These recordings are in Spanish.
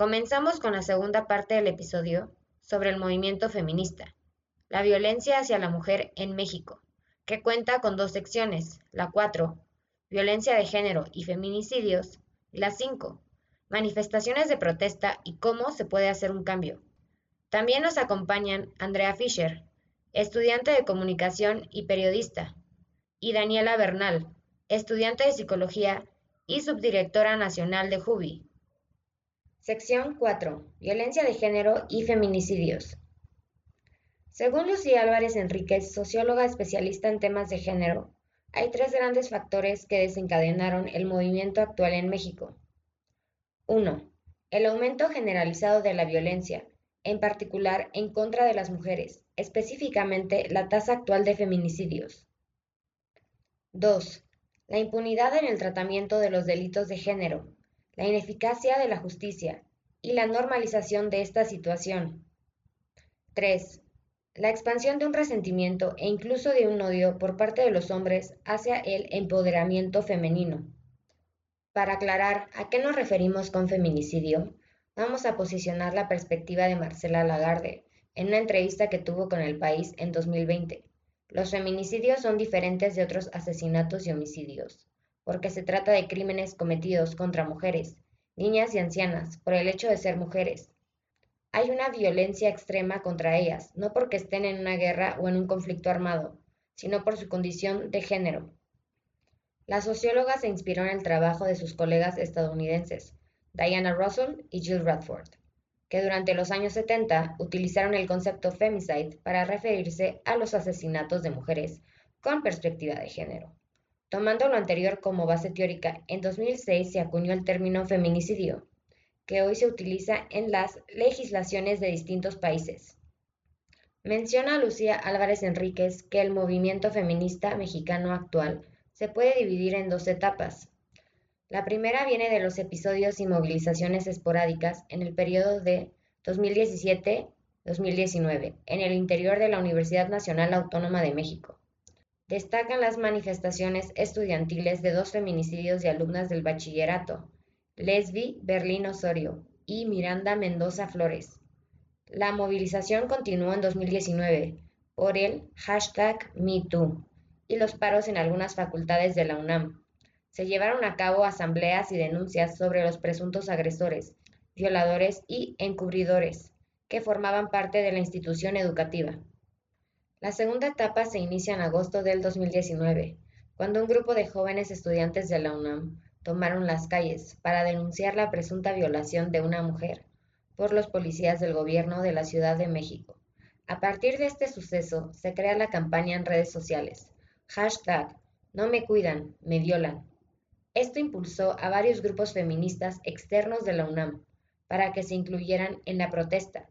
Comenzamos con la segunda parte del episodio sobre el movimiento feminista, la violencia hacia la mujer en México, que cuenta con dos secciones, la 4, violencia de género y feminicidios, y la 5, manifestaciones de protesta y cómo se puede hacer un cambio. También nos acompañan Andrea Fischer, estudiante de comunicación y periodista, y Daniela Bernal, estudiante de psicología y subdirectora nacional de JUBI, Sección 4. Violencia de género y feminicidios. Según Lucía Álvarez Enríquez, socióloga especialista en temas de género, hay tres grandes factores que desencadenaron el movimiento actual en México. 1. El aumento generalizado de la violencia, en particular en contra de las mujeres, específicamente la tasa actual de feminicidios. 2. La impunidad en el tratamiento de los delitos de género, la ineficacia de la justicia y la normalización de esta situación. 3. La expansión de un resentimiento e incluso de un odio por parte de los hombres hacia el empoderamiento femenino. Para aclarar a qué nos referimos con feminicidio, vamos a posicionar la perspectiva de Marcela Lagarde en una entrevista que tuvo con El País en 2020. Los feminicidios son diferentes de otros asesinatos y homicidios porque se trata de crímenes cometidos contra mujeres, niñas y ancianas, por el hecho de ser mujeres. Hay una violencia extrema contra ellas, no porque estén en una guerra o en un conflicto armado, sino por su condición de género. La socióloga se inspiró en el trabajo de sus colegas estadounidenses, Diana Russell y Jill Radford, que durante los años 70 utilizaron el concepto femicide para referirse a los asesinatos de mujeres con perspectiva de género. Tomando lo anterior como base teórica, en 2006 se acuñó el término feminicidio, que hoy se utiliza en las legislaciones de distintos países. Menciona Lucía Álvarez Enríquez que el movimiento feminista mexicano actual se puede dividir en dos etapas. La primera viene de los episodios y movilizaciones esporádicas en el periodo de 2017-2019 en el interior de la Universidad Nacional Autónoma de México destacan las manifestaciones estudiantiles de dos feminicidios de alumnas del bachillerato, Lesbi Berlín Osorio y Miranda Mendoza Flores. La movilización continuó en 2019 por el hashtag MeToo y los paros en algunas facultades de la UNAM. Se llevaron a cabo asambleas y denuncias sobre los presuntos agresores, violadores y encubridores que formaban parte de la institución educativa. La segunda etapa se inicia en agosto del 2019, cuando un grupo de jóvenes estudiantes de la UNAM tomaron las calles para denunciar la presunta violación de una mujer por los policías del gobierno de la Ciudad de México. A partir de este suceso se crea la campaña en redes sociales, hashtag no me cuidan, me violan. Esto impulsó a varios grupos feministas externos de la UNAM para que se incluyeran en la protesta.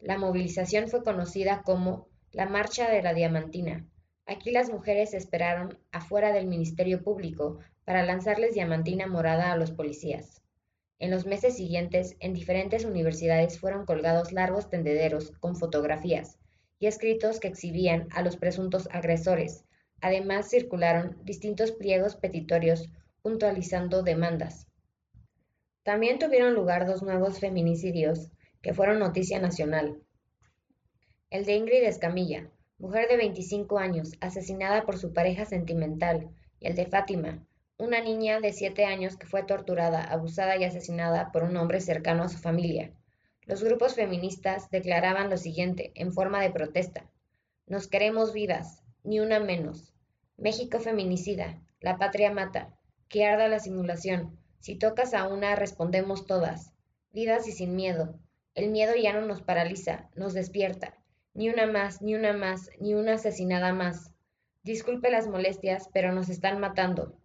La movilización fue conocida como la marcha de la diamantina. Aquí las mujeres esperaron afuera del Ministerio Público para lanzarles diamantina morada a los policías. En los meses siguientes, en diferentes universidades fueron colgados largos tendederos con fotografías y escritos que exhibían a los presuntos agresores. Además, circularon distintos pliegos petitorios puntualizando demandas. También tuvieron lugar dos nuevos feminicidios que fueron noticia nacional. El de Ingrid Escamilla, mujer de 25 años, asesinada por su pareja sentimental, y el de Fátima, una niña de 7 años que fue torturada, abusada y asesinada por un hombre cercano a su familia. Los grupos feministas declaraban lo siguiente, en forma de protesta. Nos queremos vivas, ni una menos. México feminicida, la patria mata, que arda la simulación. Si tocas a una, respondemos todas. Vivas y sin miedo. El miedo ya no nos paraliza, nos despierta. Ni una más, ni una más, ni una asesinada más. Disculpe las molestias, pero nos están matando.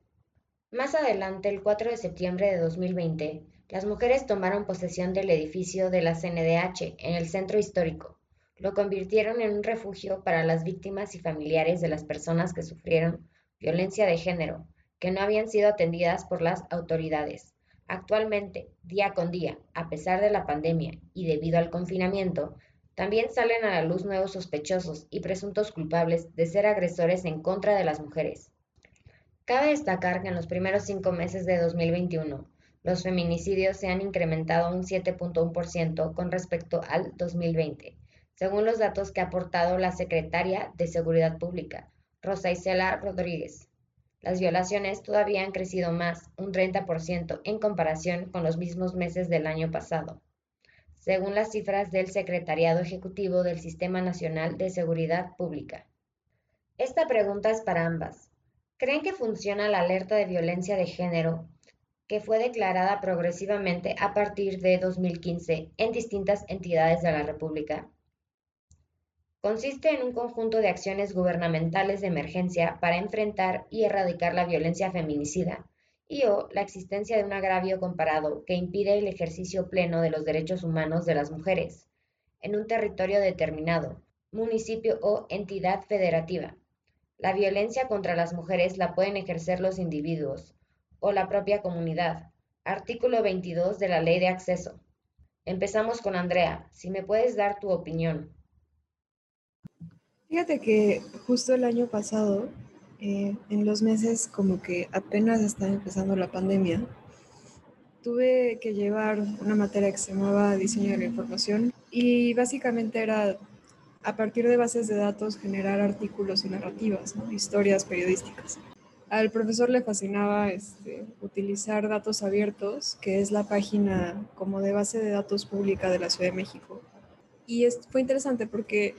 Más adelante, el 4 de septiembre de 2020, las mujeres tomaron posesión del edificio de la CNDH en el centro histórico. Lo convirtieron en un refugio para las víctimas y familiares de las personas que sufrieron violencia de género, que no habían sido atendidas por las autoridades. Actualmente, Día con día, a pesar de la pandemia y debido al confinamiento, también salen a la luz nuevos sospechosos y presuntos culpables de ser agresores en contra de las mujeres. Cabe destacar que en los primeros cinco meses de 2021, los feminicidios se han incrementado un 7.1% con respecto al 2020, según los datos que ha aportado la secretaria de Seguridad Pública, Rosa Isela Rodríguez. Las violaciones todavía han crecido más, un 30% en comparación con los mismos meses del año pasado, según las cifras del Secretariado Ejecutivo del Sistema Nacional de Seguridad Pública. Esta pregunta es para ambas. ¿Creen que funciona la alerta de violencia de género que fue declarada progresivamente a partir de 2015 en distintas entidades de la República? Consiste en un conjunto de acciones gubernamentales de emergencia para enfrentar y erradicar la violencia feminicida y o la existencia de un agravio comparado que impide el ejercicio pleno de los derechos humanos de las mujeres en un territorio determinado, municipio o entidad federativa. La violencia contra las mujeres la pueden ejercer los individuos o la propia comunidad. Artículo 22 de la Ley de Acceso. Empezamos con Andrea. Si me puedes dar tu opinión. Fíjate que justo el año pasado, eh, en los meses como que apenas estaba empezando la pandemia, tuve que llevar una materia que se llamaba diseño de la información y básicamente era a partir de bases de datos generar artículos y narrativas, historias periodísticas. Al profesor le fascinaba este, utilizar datos abiertos, que es la página como de base de datos pública de la Ciudad de México. Y fue interesante porque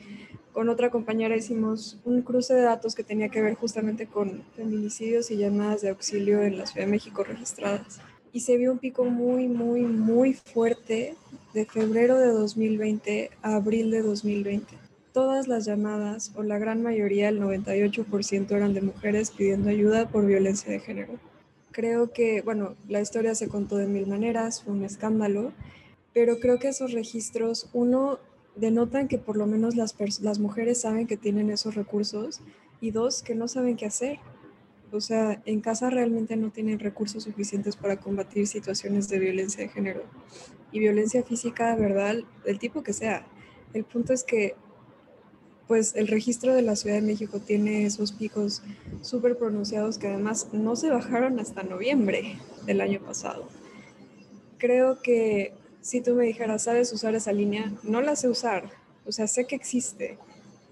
con otra compañera hicimos un cruce de datos que tenía que ver justamente con feminicidios y llamadas de auxilio en la Ciudad de México registradas. Y se vio un pico muy, muy, muy fuerte de febrero de 2020 a abril de 2020. Todas las llamadas, o la gran mayoría, el 98% eran de mujeres pidiendo ayuda por violencia de género. Creo que, bueno, la historia se contó de mil maneras, fue un escándalo, pero creo que esos registros, uno, denotan que por lo menos las, mujeres saben que tienen esos recursos y dos, que no saben qué hacer. O sea, en casa realmente no tienen recursos suficientes para combatir situaciones de violencia de género y violencia física, ¿verdad? Del tipo que sea. El punto es que pues el registro de la Ciudad de México tiene esos picos súper pronunciados que además no se bajaron hasta noviembre del año pasado. Creo que si tú me dijeras, ¿sabes usar esa línea? No la sé usar, o sea, sé que existe,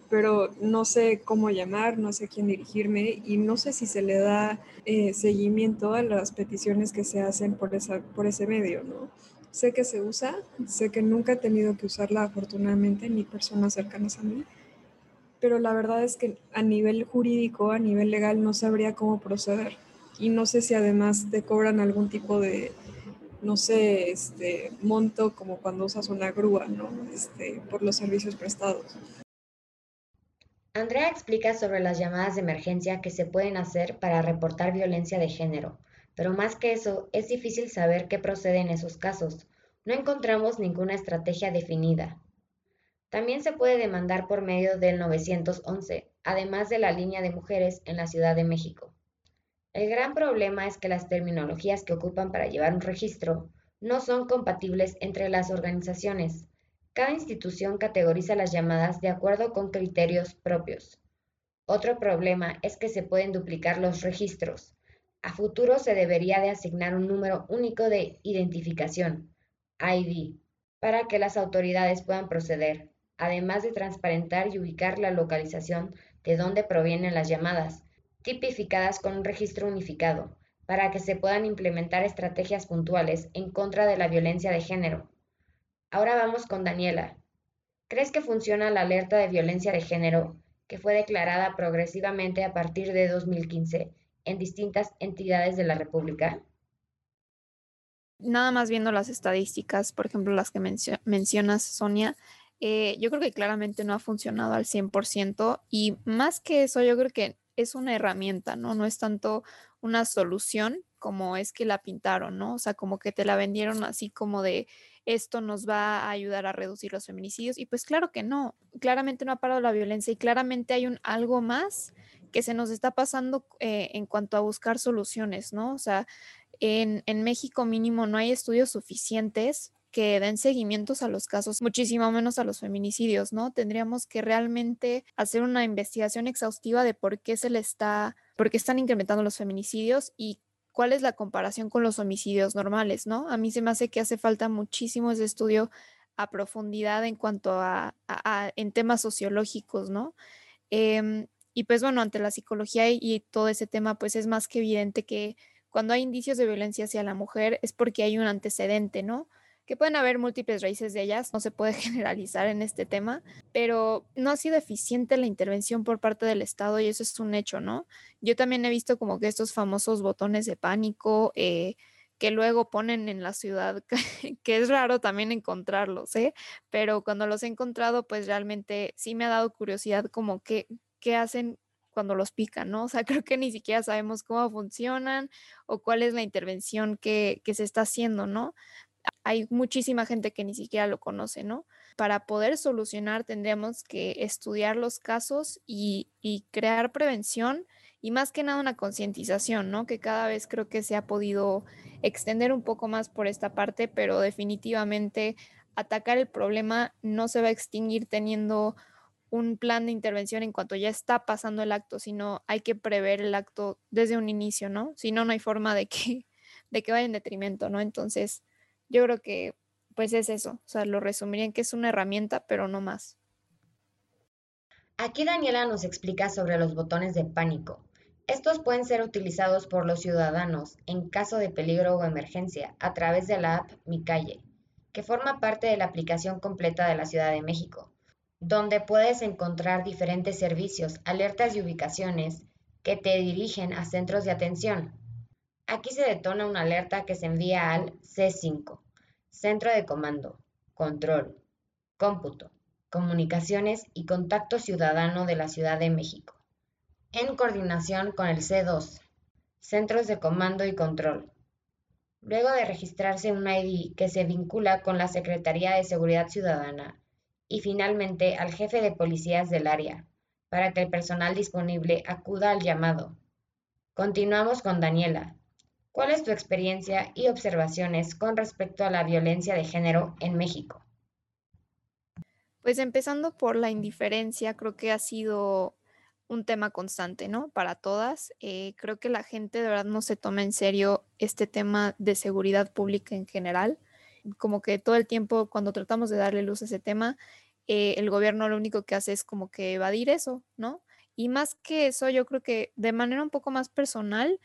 pero no sé cómo llamar, no sé quién dirigirme y no sé si se le da eh, seguimiento a las peticiones que se hacen por, esa, por ese medio, ¿no? Sé que se usa, sé que nunca he tenido que usarla afortunadamente ni personas cercanas a mí, pero la verdad es que a nivel jurídico, a nivel legal, no sabría cómo proceder. Y no sé si además te cobran algún tipo de, no sé, este monto como cuando usas una grúa, ¿no? Este, por los servicios prestados. Andrea explica sobre las llamadas de emergencia que se pueden hacer para reportar violencia de género, pero más que eso, es difícil saber qué procede en esos casos. No encontramos ninguna estrategia definida. También se puede demandar por medio del 911, además de la línea de mujeres en la Ciudad de México. El gran problema es que las terminologías que ocupan para llevar un registro no son compatibles entre las organizaciones. Cada institución categoriza las llamadas de acuerdo con criterios propios. Otro problema es que se pueden duplicar los registros. A futuro se debería de asignar un número único de identificación, ID, para que las autoridades puedan proceder, además de transparentar y ubicar la localización de dónde provienen las llamadas tipificadas con un registro unificado, para que se puedan implementar estrategias puntuales en contra de la violencia de género. Ahora vamos con Daniela. ¿Crees que funciona la alerta de violencia de género que fue declarada progresivamente a partir de 2015 en distintas entidades de la República? Nada más viendo las estadísticas, por ejemplo, las que mencionas, Sonia, eh, yo creo que claramente no ha funcionado al 100% y más que eso, yo creo que es una herramienta, ¿no? No es tanto una solución como es que la pintaron, ¿no? O sea, como que te la vendieron así como de esto nos va a ayudar a reducir los feminicidios y pues claro que no, claramente no ha parado la violencia y claramente hay un algo más que se nos está pasando eh, en cuanto a buscar soluciones, ¿no? O sea, en, en México mínimo no hay estudios suficientes que den seguimientos a los casos, muchísimo menos a los feminicidios, ¿no? Tendríamos que realmente hacer una investigación exhaustiva de por qué se le está, por qué están incrementando los feminicidios y cuál es la comparación con los homicidios normales, ¿no? A mí se me hace que hace falta muchísimo ese estudio a profundidad en cuanto a, en temas sociológicos, ¿no? Em, y pues bueno, ante la psicología y, y todo ese tema, pues es más que evidente que cuando hay indicios de violencia hacia la mujer es porque hay un antecedente, ¿no? Que pueden haber múltiples raíces de ellas, no se puede generalizar en este tema, pero no ha sido eficiente la intervención por parte del Estado y eso es un hecho, ¿no? Yo también he visto como que estos famosos botones de pánico eh, que luego ponen en la ciudad, que es raro también encontrarlos, ¿eh? Pero cuando los he encontrado, pues realmente sí me ha dado curiosidad como que, qué hacen cuando los pican, ¿no? O sea, creo que ni siquiera sabemos cómo funcionan o cuál es la intervención que, que se está haciendo, ¿no? Hay muchísima gente que ni siquiera lo conoce, ¿no? Para poder solucionar tendríamos que estudiar los casos y, crear prevención y más que nada una concientización, ¿no? Que cada vez creo que se ha podido extender un poco más por esta parte, pero definitivamente atacar el problema no se va a extinguir teniendo un plan de intervención en cuanto ya está pasando el acto, sino hay que prever el acto desde un inicio, ¿no? Si no, no hay forma de que, de que vaya en detrimento, ¿no? Entonces, yo creo que pues es eso, o sea, lo resumiría en que es una herramienta, pero no más. Aquí Daniela nos explica sobre los botones de pánico. Estos pueden ser utilizados por los ciudadanos en caso de peligro o emergencia a través de la app Mi Calle, que forma parte de la aplicación completa de la Ciudad de México, donde puedes encontrar diferentes servicios, alertas y ubicaciones que te dirigen a centros de atención, Aquí se detona una alerta que se envía al C5, Centro de Comando, Control, Cómputo, Comunicaciones y Contacto Ciudadano de la Ciudad de México, en coordinación con el C2, Centros de Comando y Control. Luego de registrarse un ID que se vincula con la Secretaría de Seguridad Ciudadana y finalmente al jefe de policías del área, para que el personal disponible acuda al llamado. Continuamos con Daniela, ¿Cuál es tu experiencia y observaciones con respecto a la violencia de género en México? Pues empezando por la indiferencia, creo que ha sido un tema constante, ¿no? Para todas. Eh, creo que la gente de verdad no se toma en serio este tema de seguridad pública en general. Como que todo el tiempo cuando tratamos de darle luz a ese tema, eh, el gobierno lo único que hace es como que evadir eso, ¿no? Y más que eso, yo creo que de manera un poco más personal,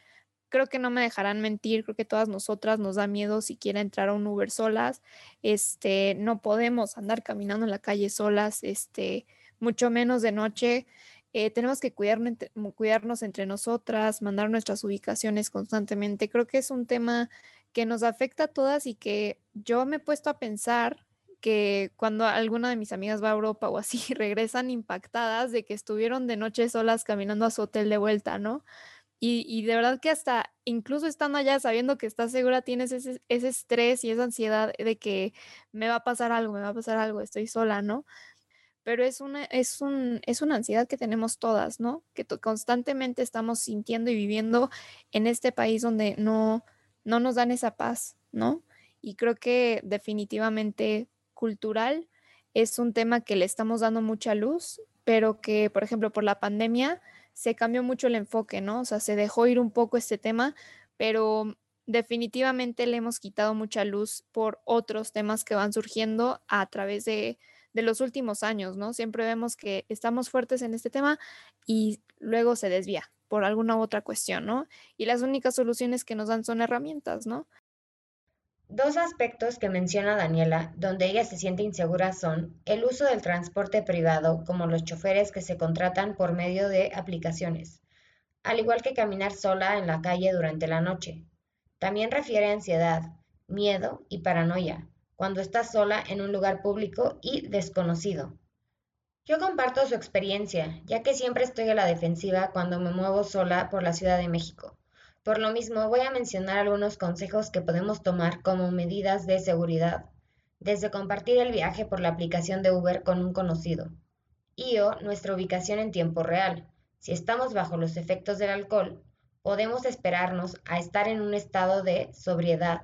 creo que no me dejarán mentir, creo que todas nosotras nos da miedo siquiera entrar a un Uber solas, este, no podemos andar caminando en la calle solas, este, mucho menos de noche. Eh, tenemos que cuidarnos entre nosotras, mandar nuestras ubicaciones constantemente. Creo que es un tema que nos afecta a todas y que yo me he puesto a pensar que cuando alguna de mis amigas va a Europa o así, regresan impactadas de que estuvieron de noche solas caminando a su hotel de vuelta, ¿no? Y, de verdad que hasta, incluso estando allá, sabiendo que estás segura, tienes ese, estrés y esa ansiedad de que me va a pasar algo, me va a pasar algo, estoy sola, ¿no? Pero es una, es un, es una ansiedad que tenemos todas, ¿no? Que constantemente estamos sintiendo y viviendo en este país donde no, no nos dan esa paz, ¿no? Y creo que definitivamente cultural es un tema que le estamos dando mucha luz, pero que, por ejemplo, por la pandemia, se cambió mucho el enfoque, ¿no? O sea, se dejó ir un poco este tema, pero definitivamente le hemos quitado mucha luz por otros temas que van surgiendo a través de, los últimos años, ¿no? Siempre vemos que estamos fuertes en este tema y luego se desvía por alguna otra cuestión, ¿no? Y las únicas soluciones que nos dan son herramientas, ¿no? Dos aspectos que menciona Daniela, donde ella se siente insegura son el uso del transporte privado, como los choferes que se contratan por medio de aplicaciones, al igual que caminar sola en la calle durante la noche. También refiere a ansiedad, miedo y paranoia, cuando está sola en un lugar público y desconocido. Yo comparto su experiencia, ya que siempre estoy a la defensiva cuando me muevo sola por la Ciudad de México. Por lo mismo, voy a mencionar algunos consejos que podemos tomar como medidas de seguridad, desde compartir el viaje por la aplicación de Uber con un conocido, y o nuestra ubicación en tiempo real. Si estamos bajo los efectos del alcohol, podemos esperarnos a estar en un estado de sobriedad,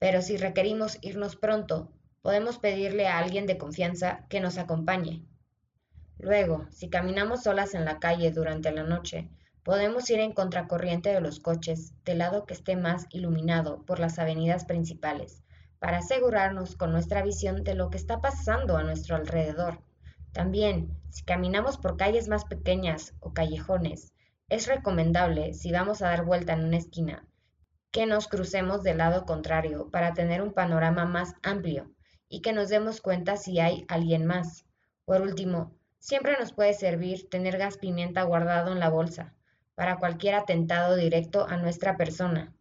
pero si requerimos irnos pronto, podemos pedirle a alguien de confianza que nos acompañe. Luego, si caminamos solas en la calle durante la noche, podemos ir en contracorriente de los coches, del lado que esté más iluminado por las avenidas principales, para asegurarnos con nuestra visión de lo que está pasando a nuestro alrededor. También, si caminamos por calles más pequeñas o callejones, es recomendable, si vamos a dar vuelta en una esquina, que nos crucemos del lado contrario para tener un panorama más amplio y que nos demos cuenta si hay alguien más. Por último, siempre nos puede servir tener gas pimienta guardado en la bolsa para cualquier atentado directo a nuestra persona.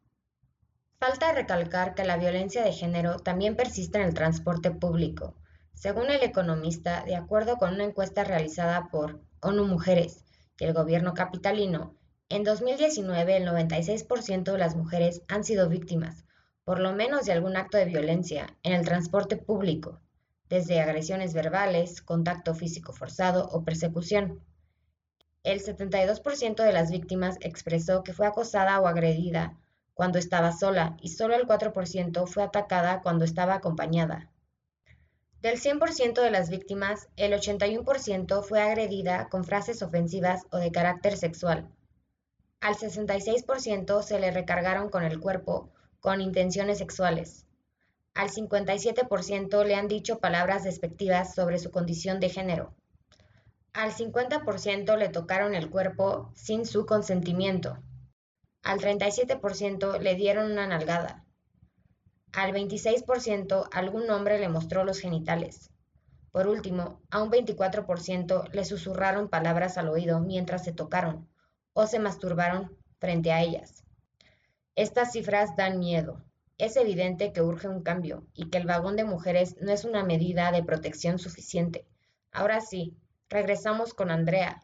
Falta recalcar que la violencia de género también persiste en el transporte público. Según el economista, de acuerdo con una encuesta realizada por ONU Mujeres, el gobierno capitalino, en 2019 el 96% de las mujeres han sido víctimas, por lo menos de algún acto de violencia, en el transporte público, desde agresiones verbales, contacto físico forzado o persecución. El 72% de las víctimas expresó que fue acosada o agredida cuando estaba sola y solo el 4% fue atacada cuando estaba acompañada. Del 100% de las víctimas, el 81% fue agredida con frases ofensivas o de carácter sexual. Al 66% se le recargaron con el cuerpo con intenciones sexuales. Al 57% le han dicho palabras despectivas sobre su condición de género. Al 50% le tocaron el cuerpo sin su consentimiento. Al 37% le dieron una nalgada. Al 26% algún hombre le mostró los genitales. Por último, a un 24% le susurraron palabras al oído mientras se tocaron o se masturbaron frente a ellas. Estas cifras dan miedo. Es evidente que urge un cambio y que el vagón de mujeres no es una medida de protección suficiente. Ahora sí, regresamos con Andrea.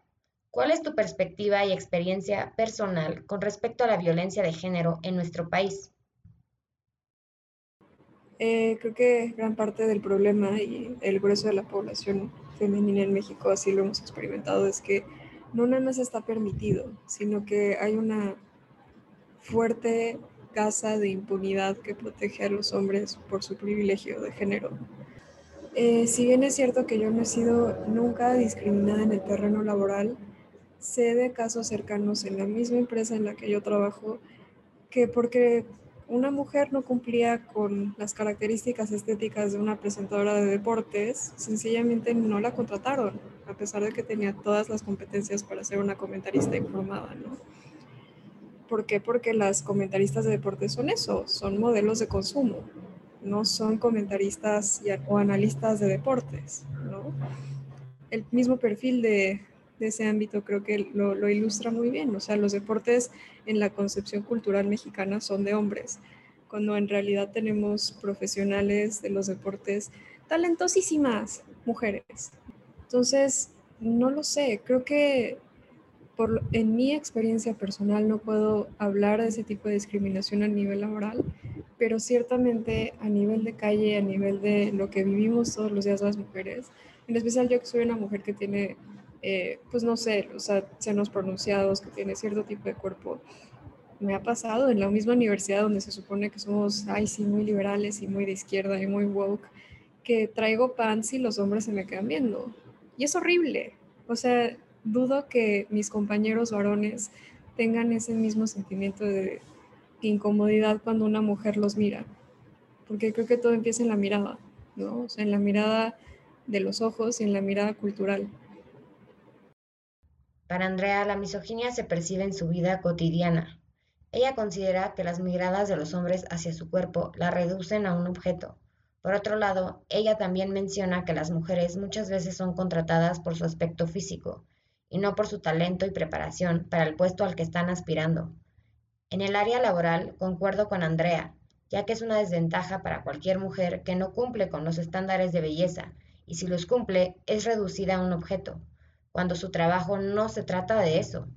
¿Cuál es tu perspectiva y experiencia personal con respecto a la violencia de género en nuestro país? Eh, creo que gran parte del problema y el grueso de la población femenina en México, así lo hemos experimentado, es que no nada más está permitido, sino que hay una fuerte casa de impunidad que protege a los hombres por su privilegio de género. Eh, si bien es cierto que yo no he sido nunca discriminada en el terreno laboral, sé de casos cercanos en la misma empresa en la que yo trabajo que porque una mujer no cumplía con las características estéticas de una presentadora de deportes, sencillamente no la contrataron, a pesar de que tenía todas las competencias para ser una comentarista informada, ¿no? ¿Por qué? Porque las comentaristas de deportes son eso, son modelos de consumo, no son comentaristas o analistas de deportes, ¿no? El mismo perfil de, de ese ámbito creo que lo, lo, ilustra muy bien. O sea, los deportes en la concepción cultural mexicana son de hombres, cuando en realidad tenemos profesionales de los deportes talentosísimas mujeres. Entonces, no lo sé, creo que por, en mi experiencia personal no puedo hablar de ese tipo de discriminación a nivel laboral, pero ciertamente a nivel de calle, a nivel de lo que vivimos todos los días las mujeres, en especial yo que soy una mujer que tiene eh, pues no sé, o sea, senos pronunciados, que tiene cierto tipo de cuerpo. Me ha pasado en la misma universidad donde se supone que somos, ay, sí, muy liberales y muy de izquierda y muy woke, que traigo pants y los hombres se me quedan viendo. Y es horrible. O sea, dudo que mis compañeros varones tengan ese mismo sentimiento de incomodidad cuando una mujer los mira. Porque creo que todo empieza en la mirada, ¿no? O sea, en la mirada de los ojos y en la mirada cultural. Para Andrea, la misoginia se percibe en su vida cotidiana. Ella considera que las miradas de los hombres hacia su cuerpo la reducen a un objeto. Por otro lado, ella también menciona que las mujeres muchas veces son contratadas por su aspecto físico y no por su talento y preparación para el puesto al que están aspirando. En el área laboral, concuerdo con Andrea, ya que es una desventaja para cualquier mujer que no cumple con los estándares de belleza y si los cumple es reducida a un objeto cuando su trabajo no se trata de eso.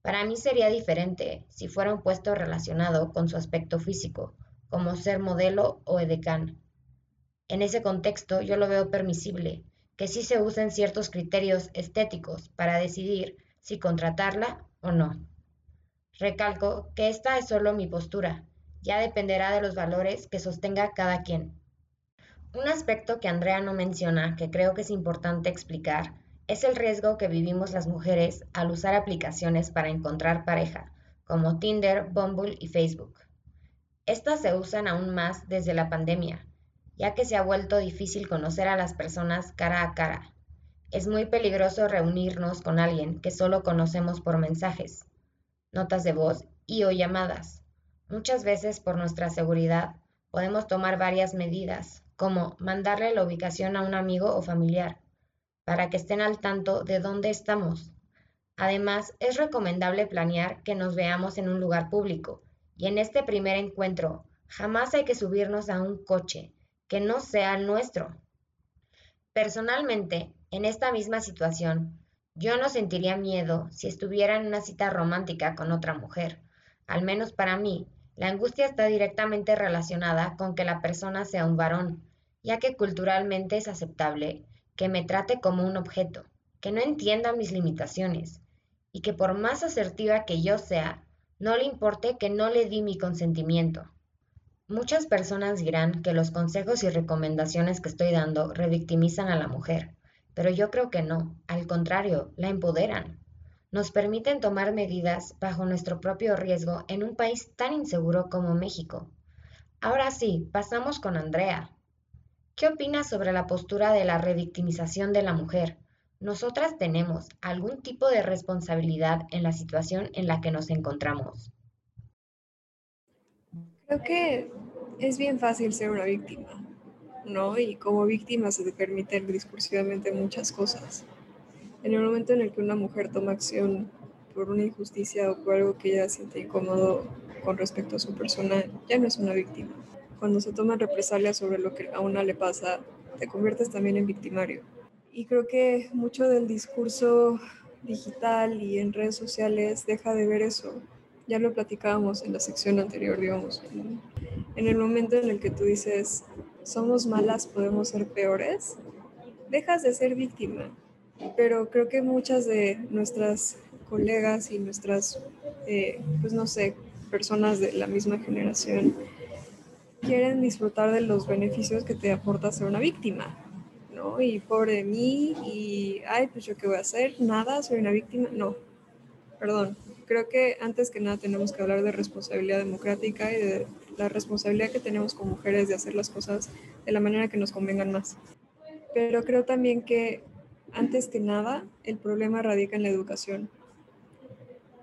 Para mí sería diferente si fuera un puesto relacionado con su aspecto físico, como ser modelo o edecán. En ese contexto yo lo veo permisible, que sí se usen ciertos criterios estéticos para decidir si contratarla o no. Recalco que esta es solo mi postura, ya dependerá de los valores que sostenga cada quien. Un aspecto que Andrea no menciona, que creo que es importante explicar, es el riesgo que vivimos las mujeres al usar aplicaciones para encontrar pareja, como Tinder, Bumble y Facebook. Estas se usan aún más desde la pandemia, ya que se ha vuelto difícil conocer a las personas cara a cara. Es muy peligroso reunirnos con alguien que solo conocemos por mensajes, notas de voz y o llamadas. Muchas veces por nuestra seguridad podemos tomar varias medidas, como mandarle la ubicación a un amigo o familiar, para que estén al tanto de dónde estamos. Además, es recomendable planear que nos veamos en un lugar público, y en este primer encuentro jamás hay que subirnos a un coche que no sea el nuestro. Personalmente, en esta misma situación, yo no sentiría miedo si estuviera en una cita romántica con otra mujer. Al menos para mí, la angustia está directamente relacionada con que la persona sea un varón, ya que culturalmente es aceptable que me trate como un objeto, que no entienda mis limitaciones y que por más asertiva que yo sea, no le importe que no le di mi consentimiento. Muchas personas dirán que los consejos y recomendaciones que estoy dando revictimizan a la mujer, pero yo creo que no, al contrario, la empoderan. Nos permiten tomar medidas bajo nuestro propio riesgo en un país tan inseguro como México. Ahora sí, pasamos con Andrea, ¿Qué opinas sobre la postura de la revictimización de la mujer? ¿Nosotras tenemos algún tipo de responsabilidad en la situación en la que nos encontramos? Creo que es bien fácil ser una víctima, ¿no? Y como víctima se te permiten discursivamente muchas cosas. En el momento en el que una mujer toma acción por una injusticia o por algo que ella siente incómodo con respecto a su persona, ya no es una víctima cuando se toman represalias sobre lo que a una le pasa, te conviertes también en victimario. Y creo que mucho del discurso digital y en redes sociales deja de ver eso. Ya lo platicábamos en la sección anterior, digamos. En el momento en el que tú dices, somos malas, podemos ser peores, dejas de ser víctima. Pero creo que muchas de nuestras colegas y nuestras, eh, pues no sé, personas de la misma generación, quieren disfrutar de los beneficios que te aporta ser una víctima, ¿no? Y pobre de mí, y, ay, pues yo qué voy a hacer, nada, soy una víctima, no, perdón. Creo que antes que nada tenemos que hablar de responsabilidad democrática y de la responsabilidad que tenemos como mujeres de hacer las cosas de la manera que nos convengan más. Pero creo también que antes que nada el problema radica en la educación.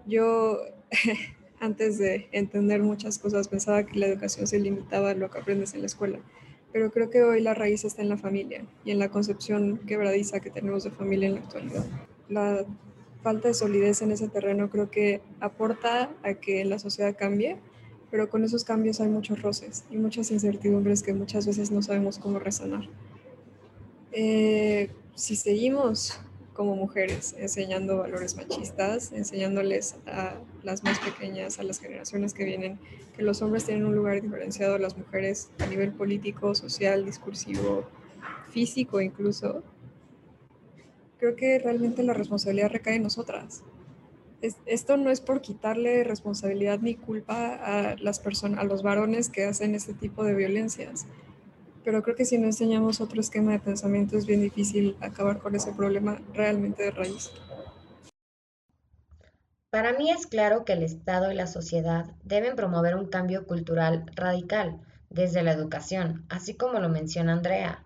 Yo antes de entender muchas cosas pensaba que la educación se limitaba a lo que aprendes en la escuela, pero creo que hoy la raíz está en la familia y en la concepción quebradiza que tenemos de familia en la actualidad. La falta de solidez en ese terreno creo que aporta a que la sociedad cambie, pero con esos cambios hay muchos roces y muchas incertidumbres que muchas veces no sabemos cómo resonar. Eh, si seguimos como mujeres, enseñando valores machistas, enseñándoles a las más pequeñas, a las generaciones que vienen, que los hombres tienen un lugar diferenciado a las mujeres a nivel político, social, discursivo, físico incluso. Creo que realmente la responsabilidad recae en nosotras. esto no es por quitarle responsabilidad ni culpa a las personas, a los varones que hacen este tipo de violencias pero creo que si no enseñamos otro esquema de pensamiento es bien difícil acabar con ese problema realmente de raíz. Para mí es claro que el Estado y la sociedad deben promover un cambio cultural radical desde la educación, así como lo menciona Andrea.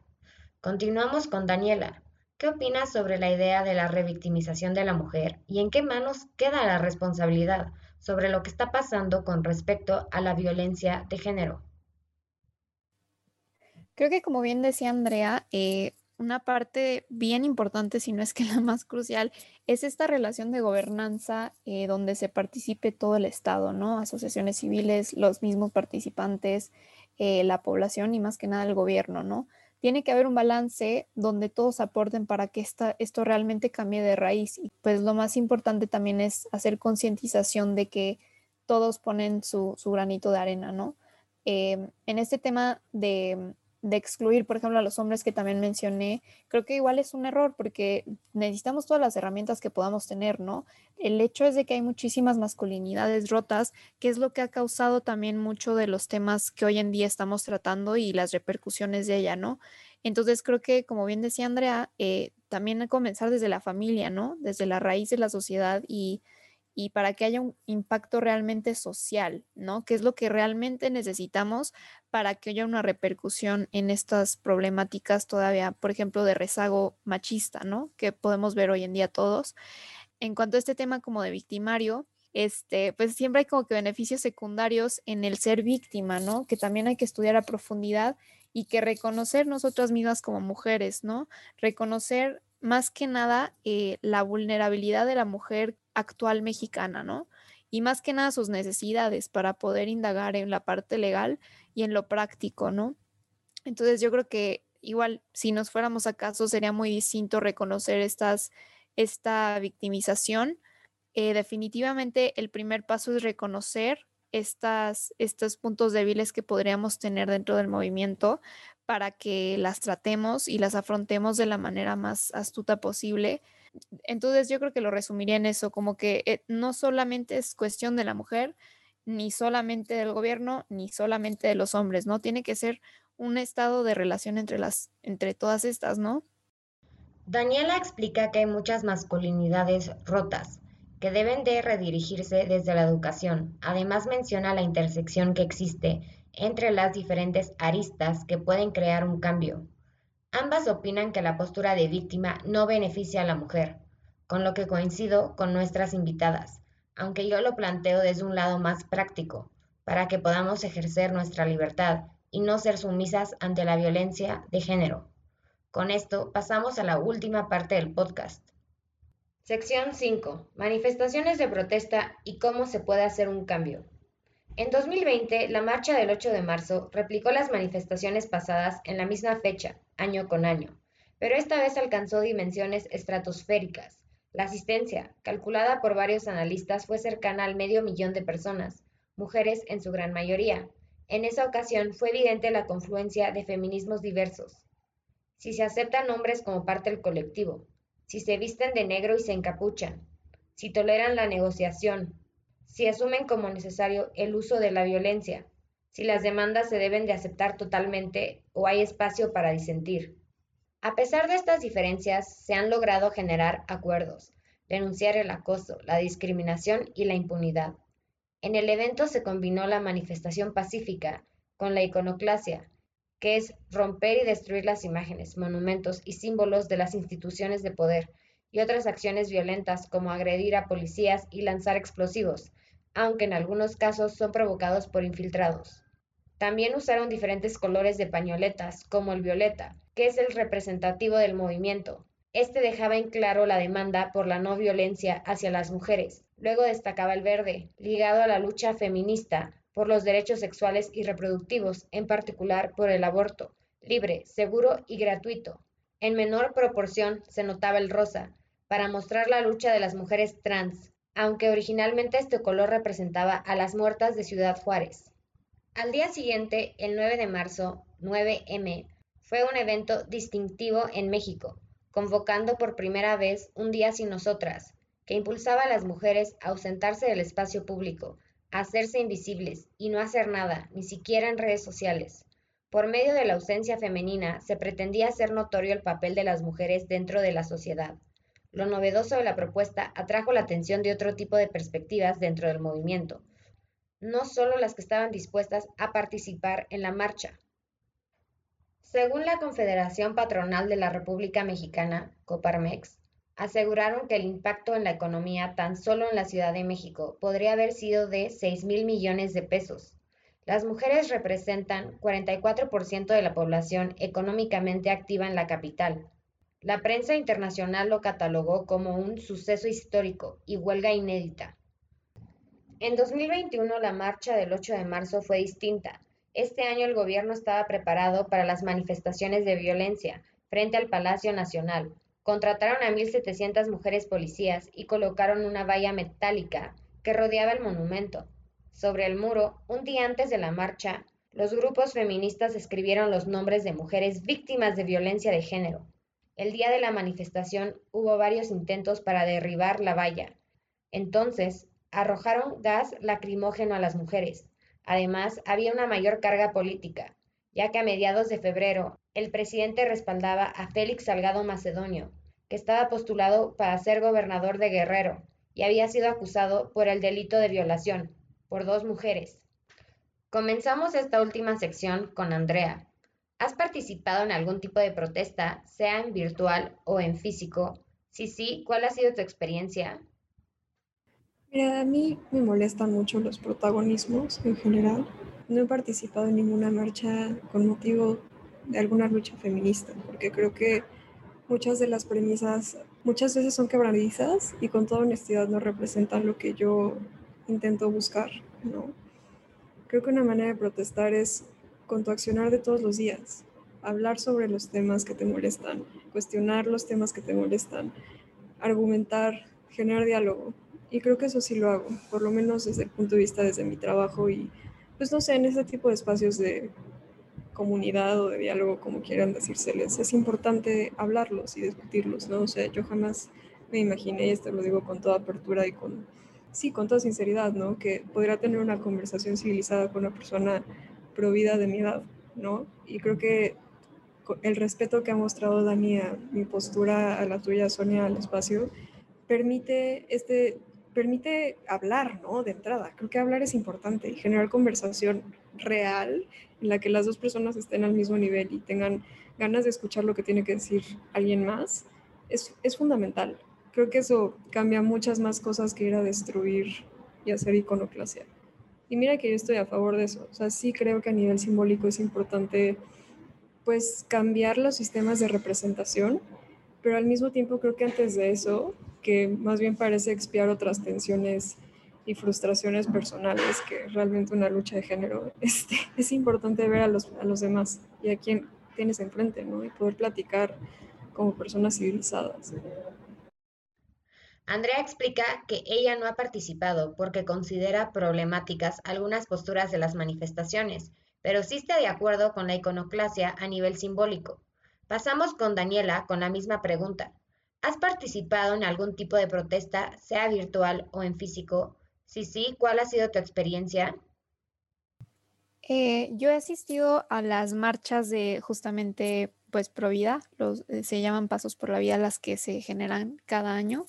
Continuamos con Daniela. ¿Qué opinas sobre la idea de la revictimización de la mujer y en qué manos queda la responsabilidad sobre lo que está pasando con respecto a la violencia de género? Creo que como bien decía Andrea, eh, una parte bien importante, si no es que la más crucial, es esta relación de gobernanza eh, donde se participe todo el Estado, ¿no? Asociaciones civiles, los mismos participantes, eh, la población y más que nada el gobierno, ¿no? Tiene que haber un balance donde todos aporten para que esta, esto realmente cambie de raíz. Y pues lo más importante también es hacer concientización de que todos ponen su, su, granito de arena, ¿no? en este tema de de excluir, por ejemplo, a los hombres que también mencioné, creo que igual es un error porque necesitamos todas las herramientas que podamos tener, ¿no? El hecho es de que hay muchísimas masculinidades rotas, que es lo que ha causado también mucho de los temas que hoy en día estamos tratando y las repercusiones de ella, ¿no? Entonces creo que, como bien decía Andrea, eh, también comenzar desde la familia, ¿no? Desde la raíz de la sociedad y y para que haya un impacto realmente social, ¿no? Que es lo que realmente necesitamos para que haya una repercusión en estas problemáticas todavía, por ejemplo, de rezago machista, ¿no? Que podemos ver hoy en día todos. En cuanto a este tema como de victimario, este, pues siempre hay como que beneficios secundarios en el ser víctima, ¿no? Que también hay que estudiar a profundidad y que reconocer nosotras mismas como mujeres, ¿no? Reconocer más que nada eh, la vulnerabilidad de la mujer actual mexicana, ¿no? Y más que nada sus necesidades para poder indagar en la parte legal y en lo práctico, ¿no? Entonces yo creo que igual si nos fuéramos a caso sería muy distinto reconocer estas, esta victimización. Eh, definitivamente el primer paso es reconocer estas, estos puntos débiles que podríamos tener dentro del movimiento para que las tratemos y las afrontemos de la manera más astuta posible entonces yo creo que lo resumiría en eso, como que eh, no solamente es cuestión de la mujer, ni solamente del gobierno, ni solamente de los hombres, ¿no? Tiene que ser un estado de relación entre las, entre todas estas, ¿no? Daniela explica que hay muchas masculinidades rotas que deben de redirigirse desde la educación. Además menciona la intersección que existe entre las diferentes aristas que pueden crear un cambio. Ambas opinan que la postura de víctima no beneficia a la mujer, con lo que coincido con nuestras invitadas, aunque yo lo planteo desde un lado más práctico, para que podamos ejercer nuestra libertad y no ser sumisas ante la violencia de género. Con esto pasamos a la última parte del podcast. Sección 5. Manifestaciones de protesta y cómo se puede hacer un cambio. En 2020, la marcha del 8 de marzo replicó las manifestaciones pasadas en la misma fecha, año con año, pero esta vez alcanzó dimensiones estratosféricas. La asistencia, calculada por varios analistas, fue cercana al medio millón de personas, mujeres en su gran mayoría. En esa ocasión fue evidente la confluencia de feminismos diversos. Si se aceptan hombres como parte del colectivo, si se visten de negro y se encapuchan, si toleran la negociación, si asumen como necesario el uso de la violencia, si las demandas se deben de aceptar totalmente o hay espacio para disentir. A pesar de estas diferencias, se han logrado generar acuerdos, denunciar el acoso, la discriminación y la impunidad. En el evento se combinó la manifestación pacífica con la iconoclasia, que es romper y destruir las imágenes, monumentos y símbolos de las instituciones de poder, y otras acciones violentas como agredir a policías y lanzar explosivos, aunque en algunos casos son provocados por infiltrados. También usaron diferentes colores de pañoletas, como el violeta, que es el representativo del movimiento. Este dejaba en claro la demanda por la no violencia hacia las mujeres. Luego destacaba el verde, ligado a la lucha feminista por los derechos sexuales y reproductivos, en particular por el aborto, libre, seguro y gratuito. En menor proporción se notaba el rosa, para mostrar la lucha de las mujeres trans, aunque originalmente este color representaba a las muertas de Ciudad Juárez. Al día siguiente, el 9 de marzo, 9M, fue un evento distintivo en México, convocando por primera vez un día sin nosotras, que impulsaba a las mujeres a ausentarse del espacio público, a hacerse invisibles y no hacer nada, ni siquiera en redes sociales. Por medio de la ausencia femenina se pretendía hacer notorio el papel de las mujeres dentro de la sociedad, lo novedoso de la propuesta atrajo la atención de otro tipo de perspectivas dentro del movimiento, no solo las que estaban dispuestas a participar en la marcha. Según la Confederación Patronal de la República Mexicana, Coparmex, aseguraron que el impacto en la economía tan solo en la Ciudad de México podría haber sido de 6 mil millones de pesos. Las mujeres representan 44% de la población económicamente activa en la capital, la prensa internacional lo catalogó como un suceso histórico y huelga inédita. En 2021 la marcha del 8 de marzo fue distinta. Este año el gobierno estaba preparado para las manifestaciones de violencia frente al Palacio Nacional. Contrataron a 1.700 mujeres policías y colocaron una valla metálica que rodeaba el monumento. Sobre el muro, un día antes de la marcha, los grupos feministas escribieron los nombres de mujeres víctimas de violencia de género. El día de la manifestación hubo varios intentos para derribar la valla. Entonces, arrojaron gas lacrimógeno a las mujeres. Además, había una mayor carga política, ya que a mediados de febrero el presidente respaldaba a Félix Salgado Macedonio, que estaba postulado para ser gobernador de Guerrero y había sido acusado por el delito de violación por dos mujeres. Comenzamos esta última sección con Andrea. ¿Has participado en algún tipo de protesta, sea en virtual o en físico? Si sí, ¿cuál ha sido tu experiencia? Mira, a mí me molestan mucho los protagonismos en general. No he participado en ninguna marcha con motivo de alguna lucha feminista, porque creo que muchas de las premisas muchas veces son quebradizas y con toda honestidad no representan lo que yo intento buscar, ¿no? Creo que una manera de protestar es con tu accionar de todos los días, hablar sobre los temas que te molestan, cuestionar los temas que te molestan, argumentar, generar diálogo. Y creo que eso sí lo hago, por lo menos desde el punto de vista desde mi trabajo y pues no sé, en ese tipo de espacios de comunidad o de diálogo, como quieran decírseles, es importante hablarlos y discutirlos, ¿no? O sea, yo jamás me imaginé, y esto lo digo con toda apertura y con, sí, con toda sinceridad, ¿no? Que podría tener una conversación civilizada con una persona provida de mi edad, ¿no? Y creo que el respeto que ha mostrado Dani a mi postura, a la tuya, Sonia, al espacio, permite este permite hablar, ¿no? De entrada. Creo que hablar es importante y generar conversación real en la que las dos personas estén al mismo nivel y tengan ganas de escuchar lo que tiene que decir alguien más, es, es fundamental. Creo que eso cambia muchas más cosas que ir a destruir y hacer iconoclasia. Y mira que yo estoy a favor de eso. O sea, sí creo que a nivel simbólico es importante pues cambiar los sistemas de representación, pero al mismo tiempo creo que antes de eso que más bien parece expiar otras tensiones y frustraciones personales que realmente una lucha de género. Este, es importante ver a los, a los demás y a quién tienes enfrente, ¿no? Y poder platicar como personas civilizadas. Andrea explica que ella no ha participado porque considera problemáticas algunas posturas de las manifestaciones, pero sí está de acuerdo con la iconoclasia a nivel simbólico. Pasamos con Daniela con la misma pregunta. ¿Has participado en algún tipo de protesta, sea virtual o en físico? Si sí, ¿cuál ha sido tu experiencia? Eh, yo he asistido a las marchas de justamente pues Provida, eh, se llaman Pasos por la Vida las que se generan cada año.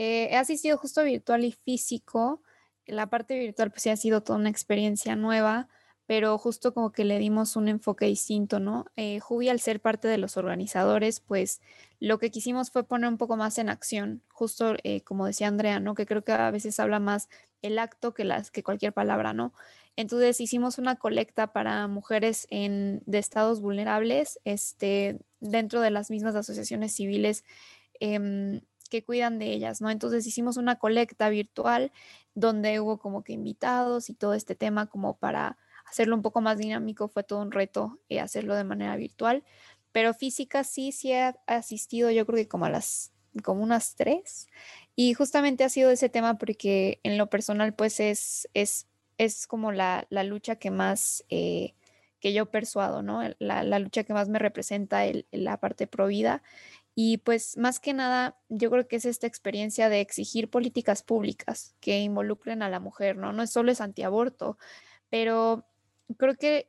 Eh, he asistido justo virtual y físico. La parte virtual pues sí ha sido toda una experiencia nueva pero justo como que le dimos un enfoque distinto, ¿no? Eh, Jubi, al ser parte de los organizadores, pues lo que quisimos fue poner un poco más en acción, justo eh, como decía Andrea, ¿no? Que creo que a veces habla más el acto que, las, que cualquier palabra, ¿no? Entonces hicimos una colecta para mujeres en, de estados vulnerables, este, dentro de las mismas asociaciones civiles em, que cuidan de ellas, ¿no? Entonces hicimos una colecta virtual donde hubo como que invitados y todo este tema como para hacerlo un poco más dinámico fue todo un reto eh, hacerlo de manera virtual, pero física sí, sí he asistido yo creo que como a las, como unas tres, y justamente ha sido ese tema porque en lo personal pues es, es, es como la, la lucha que más... Eh, que yo persuado, ¿no? La, la, lucha que más me representa la parte pro vida. Y pues más que nada, yo creo que es esta experiencia de exigir políticas públicas que involucren a la mujer, ¿no? No es solo es antiaborto, pero creo que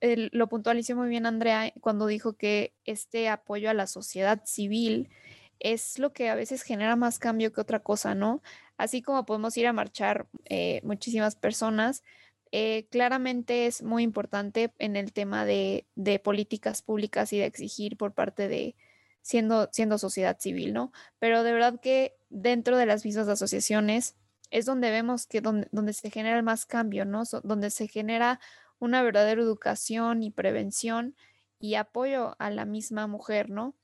eh, lo puntualizó muy bien Andrea cuando dijo que este apoyo a la sociedad civil es lo que a veces genera más cambio que otra cosa, ¿no? Así como podemos ir a marchar eh, muchísimas personas, eh, claramente es muy importante en el tema de, de, políticas públicas y de exigir por parte de siendo, siendo sociedad civil, ¿no? Pero de verdad que dentro de las mismas asociaciones es donde vemos que donde, donde se genera más cambio, ¿no? donde se genera una verdadera educación y prevención y apoyo a la misma mujer, ¿no?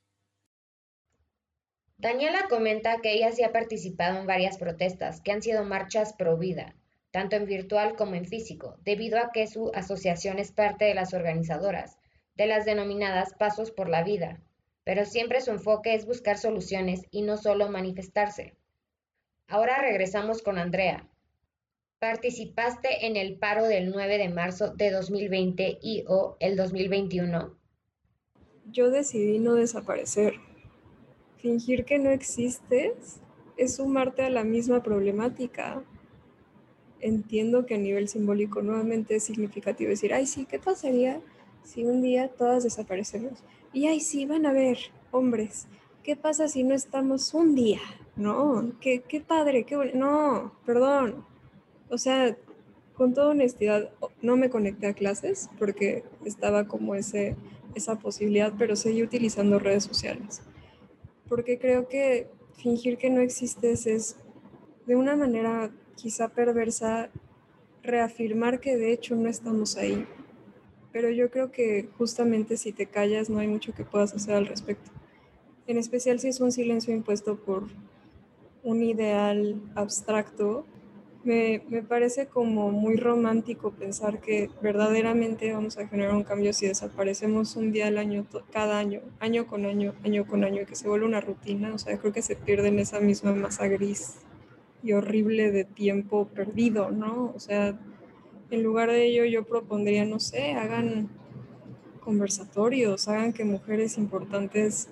Daniela comenta que ella sí ha participado en varias protestas que han sido marchas pro vida, tanto en virtual como en físico, debido a que su asociación es parte de las organizadoras, de las denominadas Pasos por la Vida, pero siempre su enfoque es buscar soluciones y no solo manifestarse. Ahora regresamos con Andrea, ¿Participaste en el paro del 9 de marzo de 2020 y o el 2021? Yo decidí no desaparecer. Fingir que no existes es sumarte a la misma problemática. Entiendo que a nivel simbólico nuevamente es significativo decir, ay sí, ¿qué pasaría si un día todas desaparecemos? Y ay sí, van a ver, hombres, ¿qué pasa si no estamos un día? No, qué, qué padre, qué bueno. No, perdón. O sea, con toda honestidad, no me conecté a clases porque estaba como ese, esa posibilidad, pero seguí utilizando redes sociales. Porque creo que fingir que no existes es de una manera quizá perversa reafirmar que de hecho no estamos ahí. Pero yo creo que justamente si te callas no hay mucho que puedas hacer al respecto. En especial si es un silencio impuesto por un ideal abstracto me, me, parece como muy romántico pensar que verdaderamente vamos a generar un cambio si desaparecemos un día al año, cada año, año con año, año con año, que se vuelve una rutina. O sea, creo que se pierde en esa misma masa gris y horrible de tiempo perdido, ¿no? O sea, en lugar de ello yo propondría, no sé, hagan conversatorios, hagan que mujeres importantes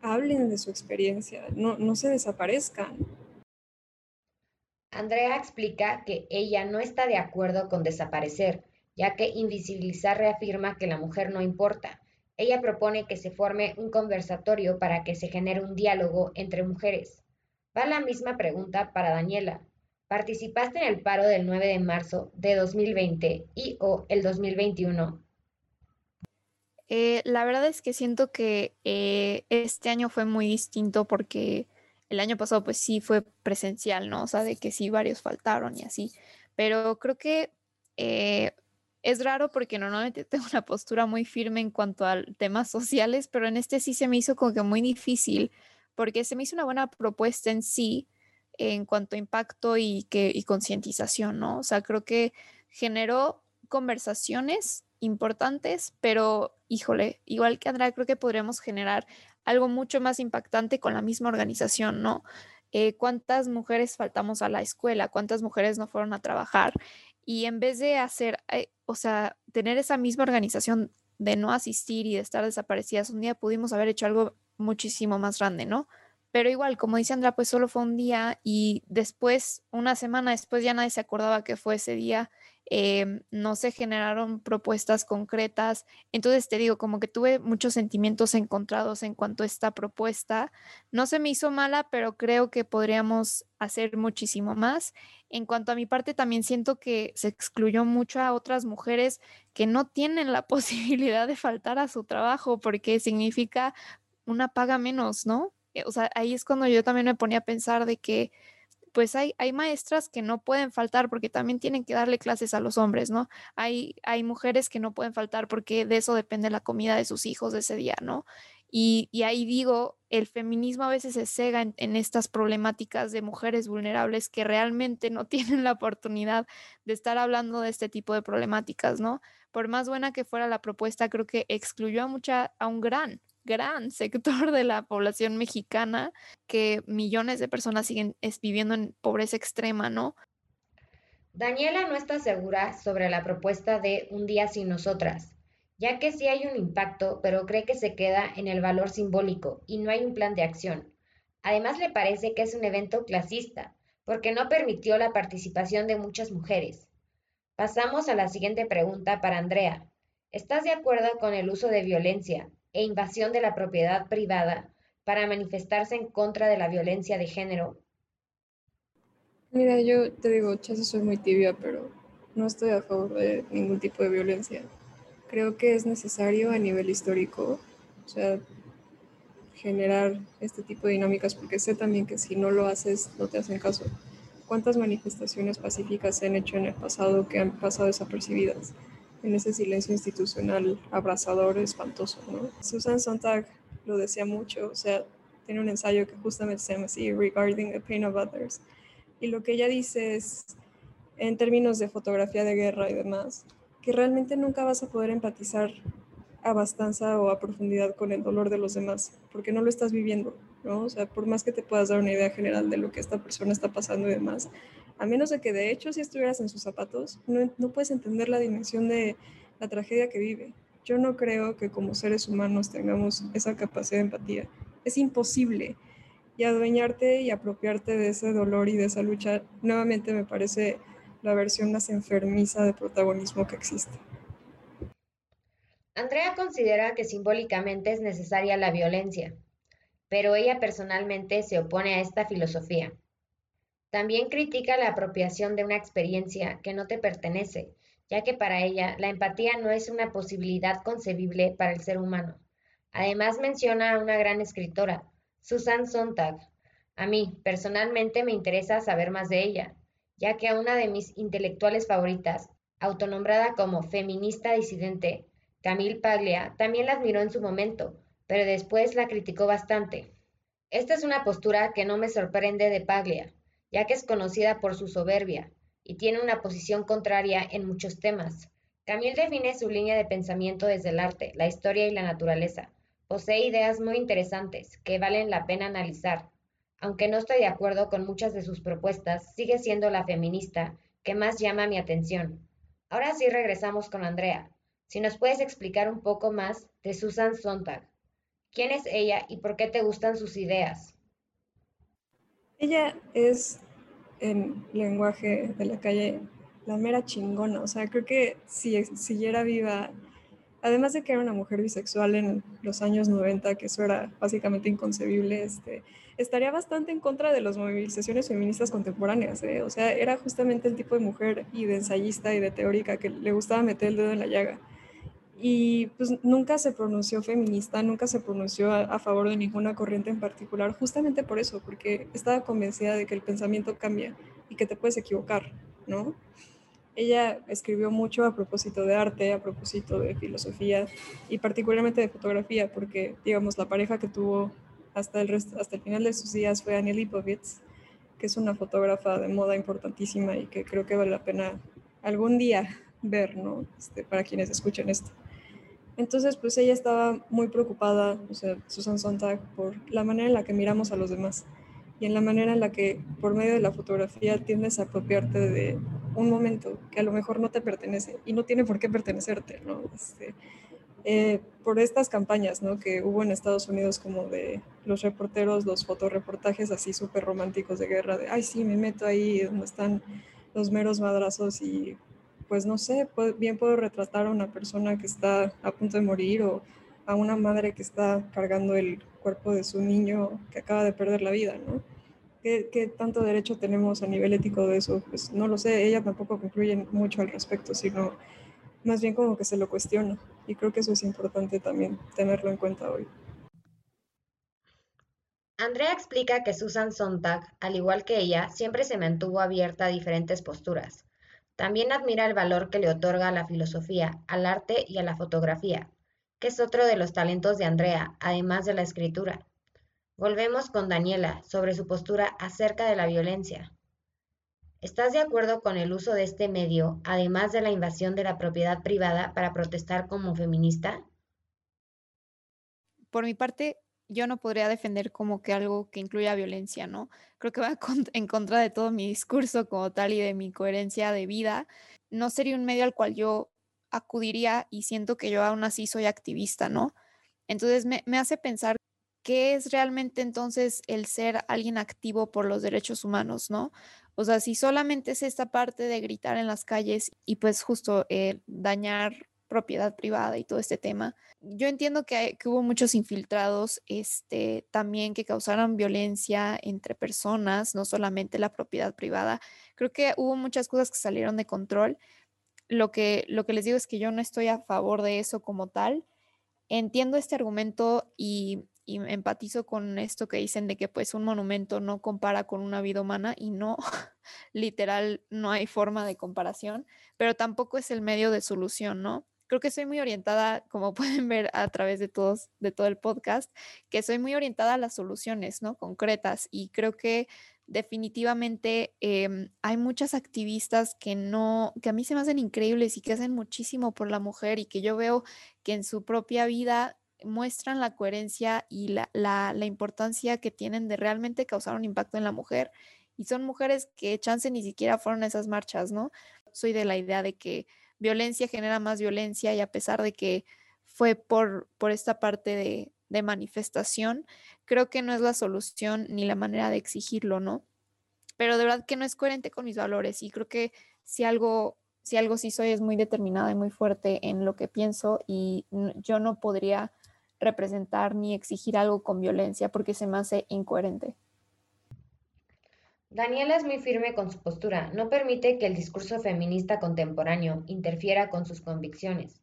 hablen de su experiencia, no, no se desaparezcan. Andrea explica que ella no está de acuerdo con desaparecer, ya que invisibilizar reafirma que la mujer no importa. Ella propone que se forme un conversatorio para que se genere un diálogo entre mujeres. Va la misma pregunta para Daniela. ¿Participaste en el paro del 9 de marzo de 2020 y o el 2021? Eh, la verdad es que siento que eh, este año fue muy distinto porque el año pasado pues sí fue presencial, ¿no? O sea, de que sí varios faltaron y así. Pero creo que eh, es raro porque normalmente tengo una postura muy firme en cuanto a temas sociales, pero en este sí se me hizo como que muy difícil porque se me hizo una buena propuesta en sí en cuanto a impacto y, que, concientización, ¿no? O sea, creo que generó conversaciones importantes, pero híjole, igual que Andrea, creo que podríamos generar algo mucho más impactante con la misma organización, ¿no? Eh, ¿Cuántas mujeres faltamos a la escuela? ¿Cuántas mujeres no fueron a trabajar? Y en vez de hacer, eh, o sea, tener esa misma organización de no asistir y de estar desaparecidas un día, pudimos haber hecho algo muchísimo más grande, ¿no? Pero igual, como dice Andrea, pues solo fue un día y después, una semana después, ya nadie se acordaba que fue ese día Em, no se generaron propuestas concretas. Entonces te digo, como que tuve muchos sentimientos encontrados en cuanto a esta propuesta. No se me hizo mala, pero creo que podríamos hacer muchísimo más. En cuanto a mi parte, también siento que se excluyó mucho a otras mujeres que no tienen la posibilidad de faltar a su trabajo porque significa una paga menos, ¿no? Eh, o sea, ahí es cuando yo también me ponía a pensar de que pues hay, hay maestras que no pueden faltar porque también tienen que darle clases a los hombres, ¿no? Hay, hay mujeres que no pueden faltar porque de eso depende la comida de sus hijos de ese día, ¿no? Y, ahí digo, el feminismo a veces se cega en, en, estas problemáticas de mujeres vulnerables que realmente no tienen la oportunidad de estar hablando de este tipo de problemáticas, ¿no? Por más buena que fuera la propuesta, creo que excluyó a mucha, a un gran gran sector de la población mexicana que millones de personas siguen viviendo en pobreza extrema, ¿no? Daniela no está segura sobre la propuesta de Un día sin nosotras, ya que sí hay un impacto, pero cree que se queda en el valor simbólico y no hay un plan de acción. Además le parece que es un evento clasista, porque no permitió la participación de muchas mujeres. Pasamos a la siguiente pregunta para Andrea. ¿Estás de acuerdo con el uso de violencia, e invasión de la propiedad privada para manifestarse en contra de la violencia de género? Mira, yo te digo, chasis soy muy tibia, pero no estoy a favor de ningún tipo de violencia. Creo que es necesario a nivel histórico, o sea, generar este tipo de dinámicas, porque sé también que si no lo haces, no te hacen caso. ¿Cuántas manifestaciones pacíficas se han hecho en el pasado que han pasado desapercibidas? En ese silencio institucional abrazador, espantoso. Susan Sontag lo decía mucho, o sea, tiene un ensayo que justamente se llama así, Regarding the Pain of Others. Y lo que ella dice es, en términos de fotografía de guerra y demás, que realmente nunca vas a poder empatizar a bastanza o a profundidad con el dolor de los demás, porque no lo estás viviendo, ¿no? O sea, por más que te puedas dar una idea general de lo que esta persona está pasando y demás, A menos de que de hecho si estuvieras en sus zapatos, no, no puedes entender la dimensión de la tragedia que vive. Yo no creo que como seres humanos tengamos esa capacidad de empatía. Es imposible. Y adueñarte y apropiarte de ese dolor y de esa lucha, nuevamente me parece la versión más enfermiza de protagonismo que existe. Andrea considera que simbólicamente es necesaria la violencia, pero ella personalmente se opone a esta filosofía. También critica la apropiación de una experiencia que no te pertenece, ya que para ella la empatía no es una posibilidad concebible para el ser humano. Además menciona a una gran escritora, Susan Sontag. A mí, personalmente, me interesa saber más de ella, ya que a una de mis intelectuales favoritas, autonombrada como feminista disidente, Camille Paglia, también la admiró en su momento, pero después la criticó bastante. Esta es una postura que no me sorprende de Paglia, ya que es conocida por su soberbia y tiene una posición contraria en muchos temas. Camille define su línea de pensamiento desde el arte, la historia y la naturaleza. Posee ideas muy interesantes que valen la pena analizar. Aunque no estoy de acuerdo con muchas de sus propuestas, sigue siendo la feminista que más llama mi atención. Ahora sí regresamos con Andrea, si nos puedes explicar un poco más de Susan Sontag. ¿Quién es ella y por qué te gustan sus ideas? Ella es, en lenguaje de la calle, la mera chingona. O sea, creo que si siguiera viva, además de que era una mujer bisexual en los años 90, que eso era básicamente inconcebible, este, estaría bastante en contra de las movilizaciones feministas contemporáneas. ¿eh? O sea, era justamente el tipo de mujer y de ensayista y de teórica que le gustaba meter el dedo en la llaga y pues nunca se pronunció feminista, nunca se pronunció a, favor de ninguna corriente en particular, justamente por eso, porque estaba convencida de que el pensamiento cambia y que te puedes equivocar, ¿no? Ella escribió mucho a propósito de arte, a propósito de filosofía y particularmente de fotografía, porque, digamos, la pareja que tuvo hasta el, hasta el final de sus días fue Annie Lipovitz, que es una fotógrafa de moda importantísima y que creo que vale la pena algún día ver, ¿no? Este, para quienes escuchen esto. Entonces, pues ella estaba muy preocupada, o sea, Susan Sontag, por la manera en la que miramos a los demás y en la manera en la que por medio de la fotografía tiendes a apropiarte de un momento que a lo mejor no te pertenece y no tiene por qué pertenecerte, ¿no? Este, eh, por estas campañas, ¿no? Que hubo en Estados Unidos como de los reporteros, los fotoreportajes así súper románticos de guerra, de, ay, sí, me meto ahí donde están los meros madrazos y pues no sé, bien puedo retratar a una persona que está a punto de morir o a una madre que está cargando el cuerpo de su niño que acaba de perder la vida, ¿no? ¿Qué, tanto derecho tenemos a nivel ético de eso? Pues no lo sé, ella tampoco concluye mucho al respecto, sino más bien como que se lo cuestiona. Y creo que eso es importante también tenerlo en cuenta hoy. Andrea explica que Susan Sontag, al igual que ella, siempre se mantuvo abierta a diferentes posturas, también admira el valor que le otorga a la filosofía, al arte y a la fotografía, que es otro de los talentos de Andrea, además de la escritura. Volvemos con Daniela sobre su postura acerca de la violencia. ¿Estás de acuerdo con el uso de este medio, además de la invasión de la propiedad privada, para protestar como feminista? Por mi parte, yo no podría defender como que algo que incluya violencia, ¿no? Creo que va en contra de todo mi discurso como tal y de mi coherencia de vida. No sería un medio al cual yo acudiría y siento que yo aún así soy activista, ¿no? Entonces me, me hace pensar qué es realmente entonces el ser alguien activo por los derechos humanos, ¿no? O sea, si solamente es esta parte de gritar en las calles y pues justo eh, dañar propiedad privada y todo este tema. Yo entiendo que, hubo muchos infiltrados este, también que causaron violencia entre personas, no solamente la propiedad privada. Creo que hubo muchas cosas que salieron de control. Lo que, lo que les digo es que yo no estoy a favor de eso como tal. Entiendo este argumento y, y empatizo con esto que dicen de que pues un monumento no compara con una vida humana y no, literal, no hay forma de comparación, pero tampoco es el medio de solución, ¿no? Creo que soy muy orientada, como pueden ver a través de todos, de todo el podcast, que soy muy orientada a las soluciones, ¿no? Concretas. Y creo que definitivamente em, hay muchas activistas que no, que a mí se me hacen increíbles y que hacen muchísimo por la mujer y que yo veo que en su propia vida muestran la coherencia y la, la, la importancia que tienen de realmente causar un impacto en la mujer y son mujeres que chance ni siquiera fueron a esas marchas, ¿no? Soy de la idea de que violencia genera más violencia y a pesar de que fue por, por esta parte de, de manifestación, creo que no es la solución ni la manera de exigirlo, ¿no? Pero de verdad que no es coherente con mis valores y creo que si algo, si algo sí soy es muy determinada y muy fuerte en lo que pienso y yo no podría representar ni exigir algo con violencia porque se me hace incoherente. Daniela es muy firme con su postura, no permite que el discurso feminista contemporáneo interfiera con sus convicciones.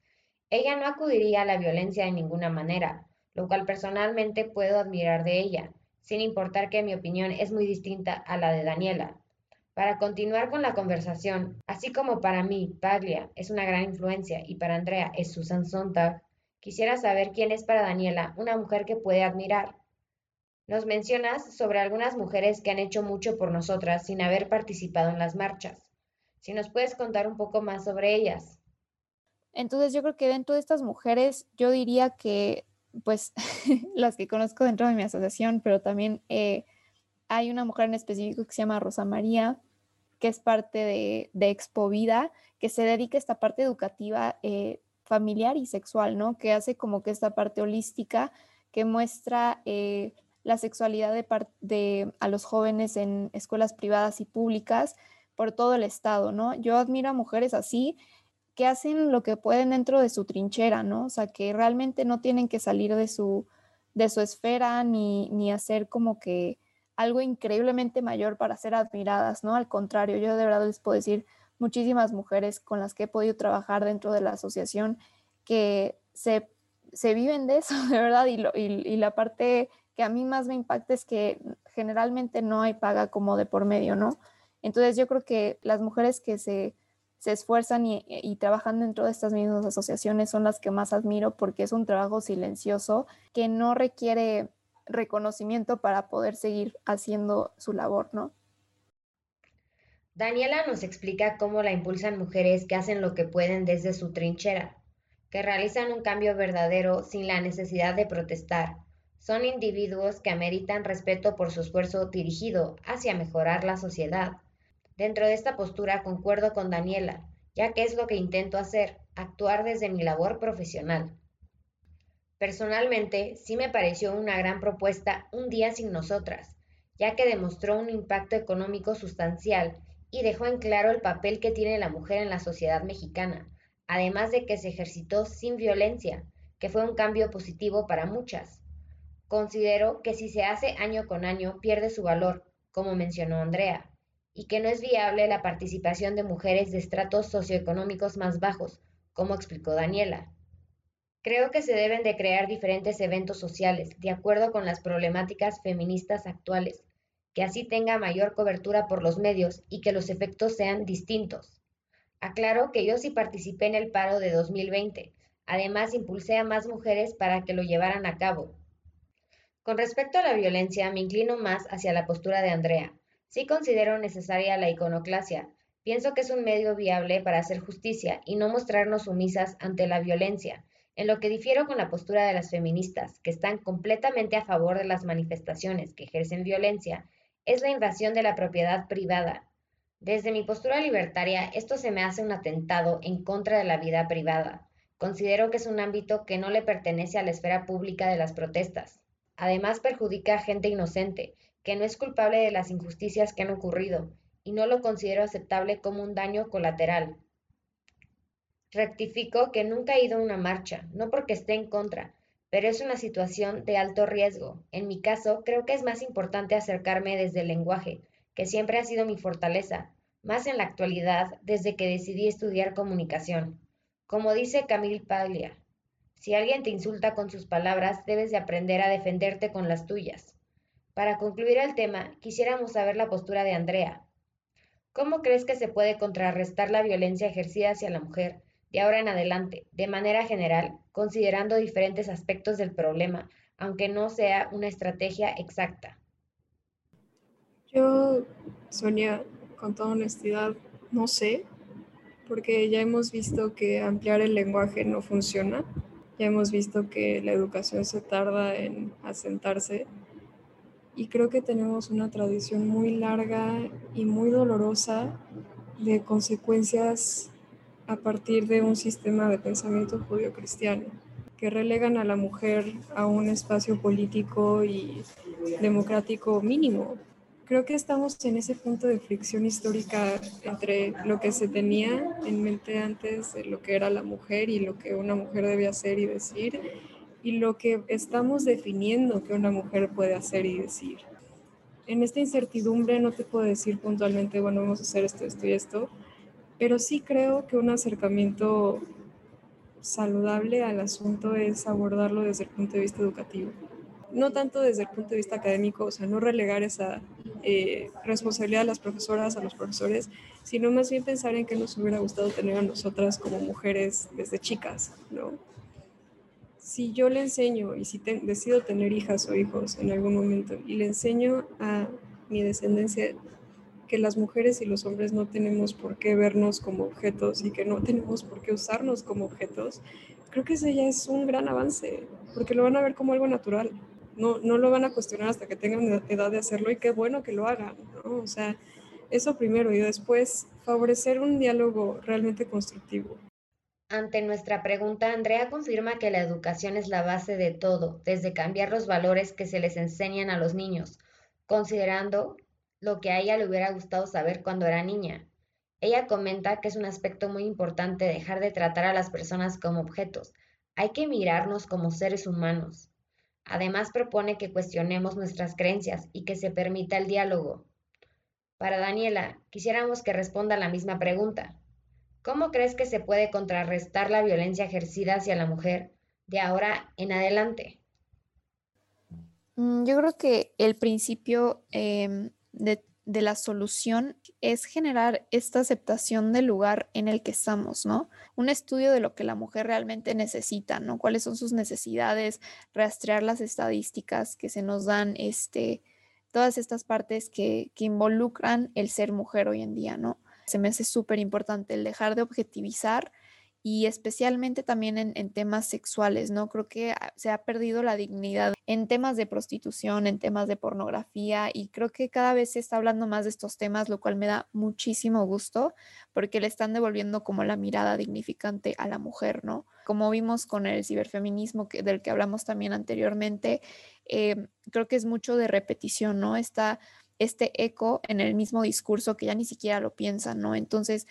Ella no acudiría a la violencia de ninguna manera, lo cual personalmente puedo admirar de ella, sin importar que mi opinión es muy distinta a la de Daniela. Para continuar con la conversación, así como para mí Paglia es una gran influencia y para Andrea es Susan Sontag, quisiera saber quién es para Daniela una mujer que puede admirar. Nos mencionas sobre algunas mujeres que han hecho mucho por nosotras sin haber participado en las marchas. Si nos puedes contar un poco más sobre ellas. Entonces yo creo que dentro de estas mujeres yo diría que pues las que conozco dentro de mi asociación, pero también eh, hay una mujer en específico que se llama Rosa María, que es parte de, Expo Vida, que se dedica a esta parte educativa eh, familiar y sexual, ¿no? Que hace como que esta parte holística que muestra eh, la sexualidad de, de, a los jóvenes en escuelas privadas y públicas por todo el estado, ¿no? Yo admiro a mujeres así que hacen lo que pueden dentro de su trinchera, ¿no? O sea, que realmente no tienen que salir de su, de su esfera ni, ni hacer como que algo increíblemente mayor para ser admiradas, ¿no? Al contrario, yo de verdad les puedo decir muchísimas mujeres con las que he podido trabajar dentro de la asociación que se, se viven de eso, de verdad, y, y la parte que a mí más me impacta es que generalmente no hay paga como de por medio, ¿no? Entonces yo creo que las mujeres que se se esfuerzan y, trabajan dentro de estas mismas asociaciones son las que más admiro porque es un trabajo silencioso que no requiere reconocimiento para poder seguir haciendo su labor, ¿no? Daniela nos explica cómo la impulsan mujeres que hacen lo que pueden desde su trinchera, que realizan un cambio verdadero sin la necesidad de protestar. Son individuos que ameritan respeto por su esfuerzo dirigido hacia mejorar la sociedad Dentro de esta postura concuerdo con Daniela, ya que es lo que intento hacer, actuar desde mi labor profesional. Personalmente, sí me pareció una gran propuesta Un día sin nosotras, ya que demostró un impacto económico sustancial y dejó en claro el papel que tiene la mujer en la sociedad mexicana, además de que se ejercitó sin violencia, que fue un cambio positivo para muchas. Considero que si se hace año con año pierde su valor, como mencionó Andrea, y que no es viable la participación de mujeres de estratos socioeconómicos más bajos, como explicó Daniela. Creo que se deben de crear diferentes eventos sociales de acuerdo con las problemáticas feministas actuales, que así tenga mayor cobertura por los medios y que los efectos sean distintos. Aclaro que yo sí participé en el paro de 2020. Además, impulsé a más mujeres para que lo llevaran a cabo. Con respecto a la violencia, me inclino más hacia la postura de Andrea, Sí considero necesaria la iconoclasia. Pienso que es un medio viable para hacer justicia y no mostrarnos sumisas ante la violencia, en lo que difiero con la postura de las feministas, que están completamente a favor de las manifestaciones que ejercen violencia, es la invasión de la propiedad privada. Desde mi postura libertaria, esto se me hace un atentado en contra de la vida privada. Considero que es un ámbito que no le pertenece a la esfera pública de las protestas. Además, perjudica a gente inocente, que no es culpable de las injusticias que han ocurrido, y no lo considero aceptable como un daño colateral. Rectifico que nunca he ido a una marcha, no porque esté en contra, pero es una situación de alto riesgo. En mi caso, creo que es más importante acercarme desde el lenguaje, que siempre ha sido mi fortaleza, más en la actualidad desde que decidí estudiar comunicación. Como dice Camille Paglia, si alguien te insulta con sus palabras, debes de aprender a defenderte con las tuyas. Para concluir el tema, quisiéramos saber la postura de Andrea. ¿Cómo crees que se puede contrarrestar la violencia ejercida hacia la mujer de ahora en adelante, de manera general, considerando diferentes aspectos del problema, aunque no sea una estrategia exacta? Yo, Sonia, con toda honestidad, no sé, porque ya hemos visto que ampliar el lenguaje no funciona, ya hemos visto que la educación se tarda en asentarse y creo que tenemos una tradición muy larga y muy dolorosa de consecuencias a partir de un sistema de pensamiento judío-cristiano que relegan a la mujer a un espacio político y democrático mínimo. Creo que estamos en ese punto de fricción histórica entre lo que se tenía en mente antes lo que era la mujer y lo que una mujer debe hacer y decir y lo que estamos definiendo que una mujer puede hacer y decir. En esta incertidumbre no te puedo decir puntualmente, bueno, vamos a hacer esto, esto y esto, pero sí creo que un acercamiento saludable al asunto es abordarlo desde el punto de vista educativo. No tanto desde el punto de vista académico, o sea, no relegar esa eh, responsabilidad a las profesoras, a los profesores, sino más bien pensar en qué nos hubiera gustado tener a nosotras como mujeres desde chicas, ¿no? si yo le enseño y si decido tener hijas o hijos en algún momento y le enseño a mi descendencia que las mujeres y los hombres no tenemos por qué vernos como objetos y que no tenemos por qué usarnos como objetos, creo que ese ya es un gran avance, porque lo van a ver como algo natural. No, no lo van a cuestionar hasta que tengan edad de hacerlo y qué bueno que lo hagan, ¿no? O sea, eso primero y después favorecer un diálogo realmente constructivo. Ante nuestra pregunta, Andrea confirma que la educación es la base de todo, desde cambiar los valores que se les enseñan a los niños, considerando lo que a ella le hubiera gustado saber cuando era niña. Ella comenta que es un aspecto muy importante dejar de tratar a las personas como objetos. Hay que mirarnos como seres humanos. Además propone que cuestionemos nuestras creencias y que se permita el diálogo. Para Daniela, quisiéramos que responda la misma pregunta. ¿Cómo crees que se puede contrarrestar la violencia ejercida hacia la mujer de ahora en adelante? Mm, yo creo que el principio em, de, de, la solución es generar esta aceptación del lugar en el que estamos, ¿no? Un estudio de lo que la mujer realmente necesita, ¿no? Cuáles son sus necesidades, rastrear las estadísticas que se nos dan, este, todas estas partes que, que involucran el ser mujer hoy en día, ¿no? Se me hace súper importante el dejar de objetivizar y especialmente también en, temas sexuales, ¿no? Creo que se ha perdido la dignidad en temas de prostitución, en temas de pornografía y creo que cada vez se está hablando más de estos temas, lo cual me da muchísimo gusto porque le están devolviendo como la mirada dignificante a la mujer, ¿no? Como vimos con el ciberfeminismo que, del que hablamos también anteriormente, eh, creo que es mucho de repetición, ¿no? Está este eco en el mismo discurso que ya ni siquiera lo piensan, ¿no? Entonces,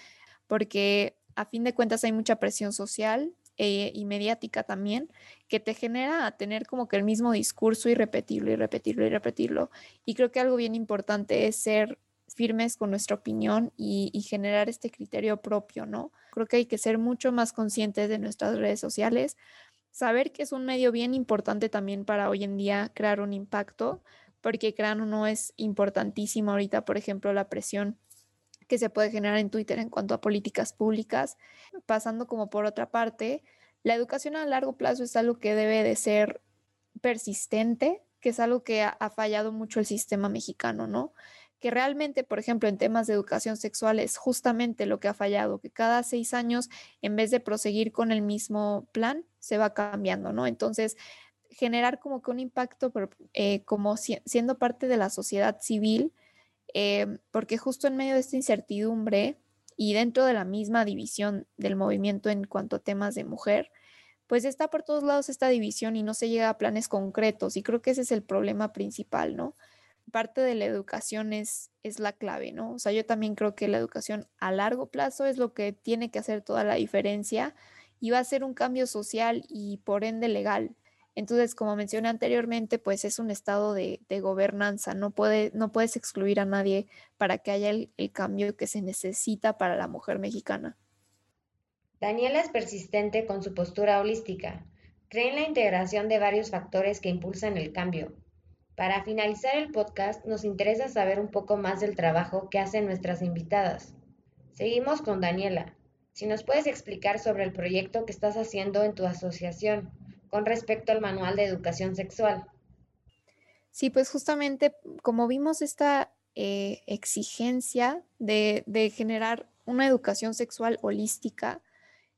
porque a fin de cuentas hay mucha presión social eh, y mediática también que te genera a tener como que el mismo discurso y repetirlo y repetirlo y repetirlo. Y creo que algo bien importante es ser firmes con nuestra opinión y, generar este criterio propio, ¿no? Creo que hay que ser mucho más conscientes de nuestras redes sociales, saber que es un medio bien importante también para hoy en día crear un impacto, porque crean no es importantísimo ahorita, por ejemplo, la presión que se puede generar en Twitter en cuanto a políticas públicas. Pasando como por otra parte, la educación a largo plazo es algo que debe de ser persistente, que es algo que ha, fallado mucho el sistema mexicano, ¿no? Que realmente, por ejemplo, en temas de educación sexual es justamente lo que ha fallado, que cada seis años, en vez de proseguir con el mismo plan, se va cambiando, ¿no? Entonces, generar como que un impacto eh, como siendo parte de la sociedad civil, eh, porque justo en medio de esta incertidumbre y dentro de la misma división del movimiento en cuanto a temas de mujer, pues está por todos lados esta división y no se llega a planes concretos y creo que ese es el problema principal, ¿no? Parte de la educación es, es la clave, ¿no? O sea, yo también creo que la educación a largo plazo es lo que tiene que hacer toda la diferencia y va a ser un cambio social y por ende legal, entonces, como mencioné anteriormente, pues es un estado de, gobernanza, no, puede, no puedes excluir a nadie para que haya el, cambio que se necesita para la mujer mexicana. Daniela es persistente con su postura holística. Cree en la integración de varios factores que impulsan el cambio. Para finalizar el podcast, nos interesa saber un poco más del trabajo que hacen nuestras invitadas. Seguimos con Daniela. Si nos puedes explicar sobre el proyecto que estás haciendo en tu asociación con respecto al manual de educación sexual. Sí, pues justamente como vimos esta eh, exigencia de, generar una educación sexual holística,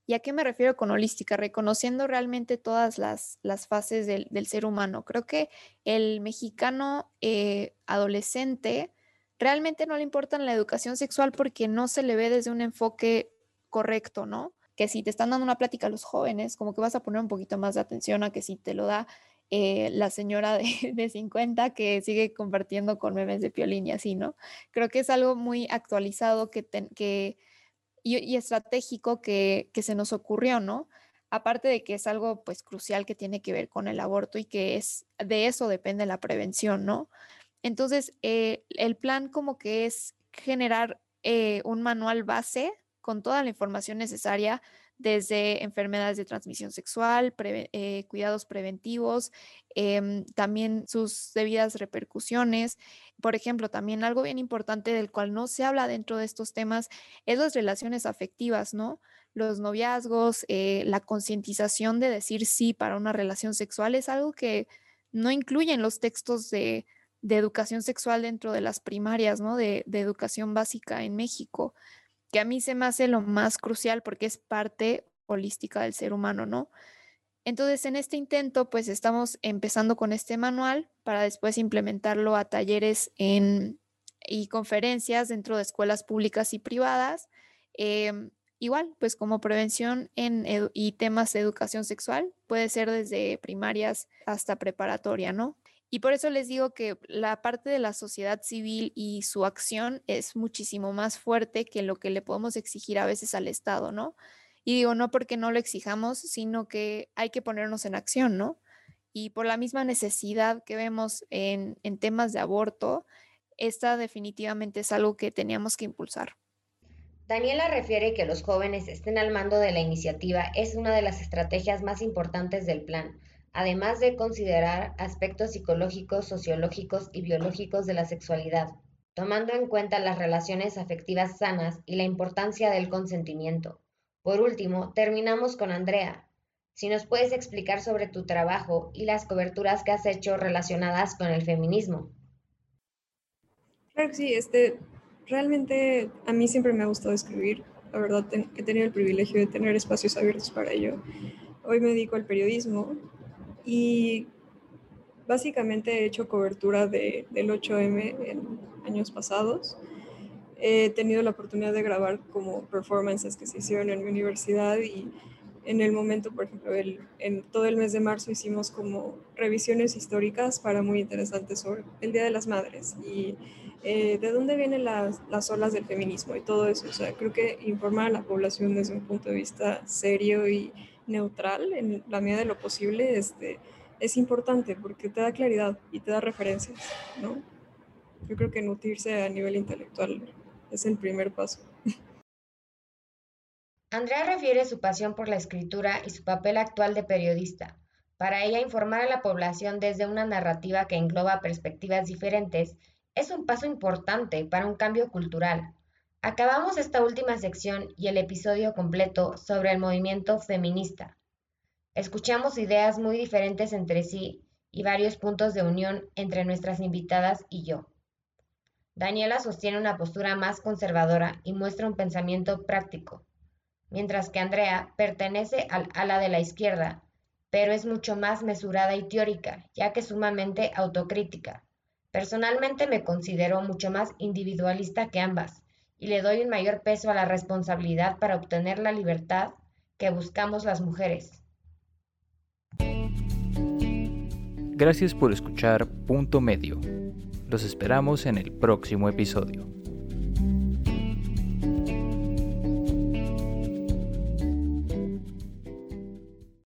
¿Y a qué me refiero con holística? Reconociendo realmente todas las, las fases del, ser humano. Creo que el mexicano eh, adolescente realmente no le importa la educación sexual porque no se le ve desde un enfoque correcto, ¿no? Que si te están dando una plática los jóvenes, como que vas a poner un poquito más de atención a que si te lo da eh, la señora de, de, 50 que sigue compartiendo con memes de piolín y así, ¿no? Creo que es algo muy actualizado que, que y, estratégico que, se nos ocurrió, ¿no? Aparte de que es algo pues crucial que tiene que ver con el aborto y que es de eso depende la prevención, ¿no? Entonces, eh, el plan como que es generar eh, un manual base con toda la información necesaria desde enfermedades de transmisión sexual, eh, cuidados preventivos, em, también sus debidas repercusiones. Por ejemplo, también algo bien importante del cual no se habla dentro de estos temas es las relaciones afectivas, ¿no? Los noviazgos, eh, la concientización de decir sí para una relación sexual es algo que no incluyen los textos de, educación sexual dentro de las primarias, ¿no? De, de educación básica en México que a mí se me hace lo más crucial porque es parte holística del ser humano, ¿no? Entonces, en este intento, pues estamos empezando con este manual para después implementarlo a talleres en, y conferencias dentro de escuelas públicas y privadas. Em, igual, pues como prevención en y temas de educación sexual, puede ser desde primarias hasta preparatoria, ¿no? Y por eso les digo que la parte de la sociedad civil y su acción es muchísimo más fuerte que lo que le podemos exigir a veces al Estado, ¿no? Y digo, no porque no lo exijamos, sino que hay que ponernos en acción, ¿no? Y por la misma necesidad que vemos en, en temas de aborto, esta definitivamente es algo que teníamos que impulsar. Daniela refiere que los jóvenes estén al mando de la iniciativa es una de las estrategias más importantes del plan además de considerar aspectos psicológicos, sociológicos y biológicos de la sexualidad, tomando en cuenta las relaciones afectivas sanas y la importancia del consentimiento. Por último, terminamos con Andrea. Si nos puedes explicar sobre tu trabajo y las coberturas que has hecho relacionadas con el feminismo. Claro que sí, este, realmente a mí siempre me ha gustado escribir. La verdad, he tenido el privilegio de tener espacios abiertos para ello. Hoy me dedico al periodismo y básicamente he hecho cobertura de, del 8M en años pasados. He tenido la oportunidad de grabar como performances que se hicieron en mi universidad y en el momento, por ejemplo, en todo el mes de marzo hicimos como revisiones históricas para muy interesantes sobre el Día de las Madres y eh, de dónde vienen las, las, olas del feminismo y todo eso. O sea, creo que informar a la población desde un punto de vista serio y neutral en la medida de lo posible este, es importante porque te da claridad y te da referencias, ¿no? Yo creo que nutrirse a nivel intelectual es el primer paso. Andrea refiere su pasión por la escritura y su papel actual de periodista. Para ella, informar a la población desde una narrativa que engloba perspectivas diferentes es un paso importante para un cambio cultural, Acabamos esta última sección y el episodio completo sobre el movimiento feminista. Escuchamos ideas muy diferentes entre sí y varios puntos de unión entre nuestras invitadas y yo. Daniela sostiene una postura más conservadora y muestra un pensamiento práctico, mientras que Andrea pertenece al ala de la izquierda, pero es mucho más mesurada y teórica, ya que sumamente autocrítica. Personalmente me considero mucho más individualista que ambas y le doy un mayor peso a la responsabilidad para obtener la libertad que buscamos las mujeres. Gracias por escuchar Punto Medio. Los esperamos en el próximo episodio.